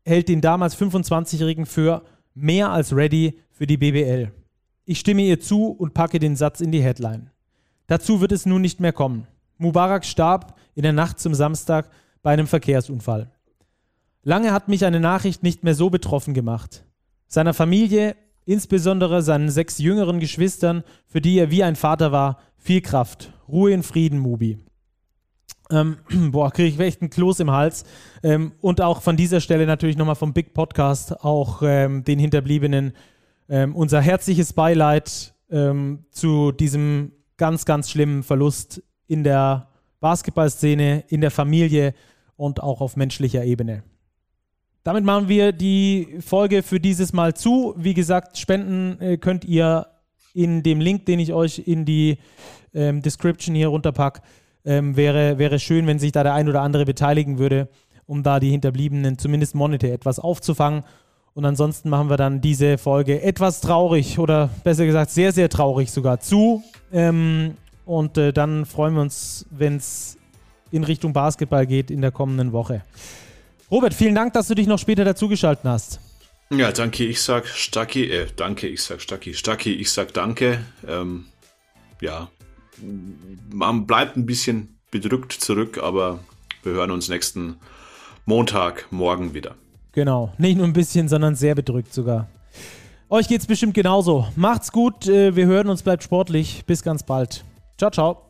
hält den damals 25-Jährigen für mehr als ready für die BBL. Ich stimme ihr zu und packe den Satz in die Headline. Dazu wird es nun nicht mehr kommen. Mubarak starb in der Nacht zum Samstag bei einem Verkehrsunfall. Lange hat mich eine Nachricht nicht mehr so betroffen gemacht. Seiner Familie, insbesondere seinen sechs jüngeren Geschwistern, für die er wie ein Vater war, viel Kraft. Ruhe in Frieden, Mubi. Ähm, boah, kriege ich echt einen Kloß im Hals. Ähm, und auch von dieser Stelle natürlich nochmal vom Big Podcast auch ähm, den Hinterbliebenen ähm, unser herzliches Beileid ähm, zu diesem ganz, ganz schlimmen Verlust in der Basketballszene, in der Familie und auch auf menschlicher Ebene. Damit machen wir die Folge für dieses Mal zu. Wie gesagt, spenden äh, könnt ihr in dem Link, den ich euch in die ähm, Description hier runterpacke. Ähm, wäre, wäre schön, wenn sich da der ein oder andere beteiligen würde, um da die Hinterbliebenen zumindest monetär etwas aufzufangen. Und ansonsten machen wir dann diese Folge etwas traurig oder besser gesagt sehr, sehr traurig sogar zu. Ähm, und äh, dann freuen wir uns, wenn es in Richtung Basketball geht in der kommenden Woche. Robert, vielen Dank, dass du dich noch später dazugeschaltet hast. Ja, danke, ich sag Stacki, äh, danke, ich sag Stacki, Stacki, ich sag danke. Ähm, ja, man bleibt ein bisschen bedrückt zurück, aber wir hören uns nächsten Montag, morgen wieder. Genau, nicht nur ein bisschen, sondern sehr bedrückt sogar. Euch geht's bestimmt genauso. Macht's gut, äh, wir hören uns, bleibt sportlich. Bis ganz bald. Ciao, ciao.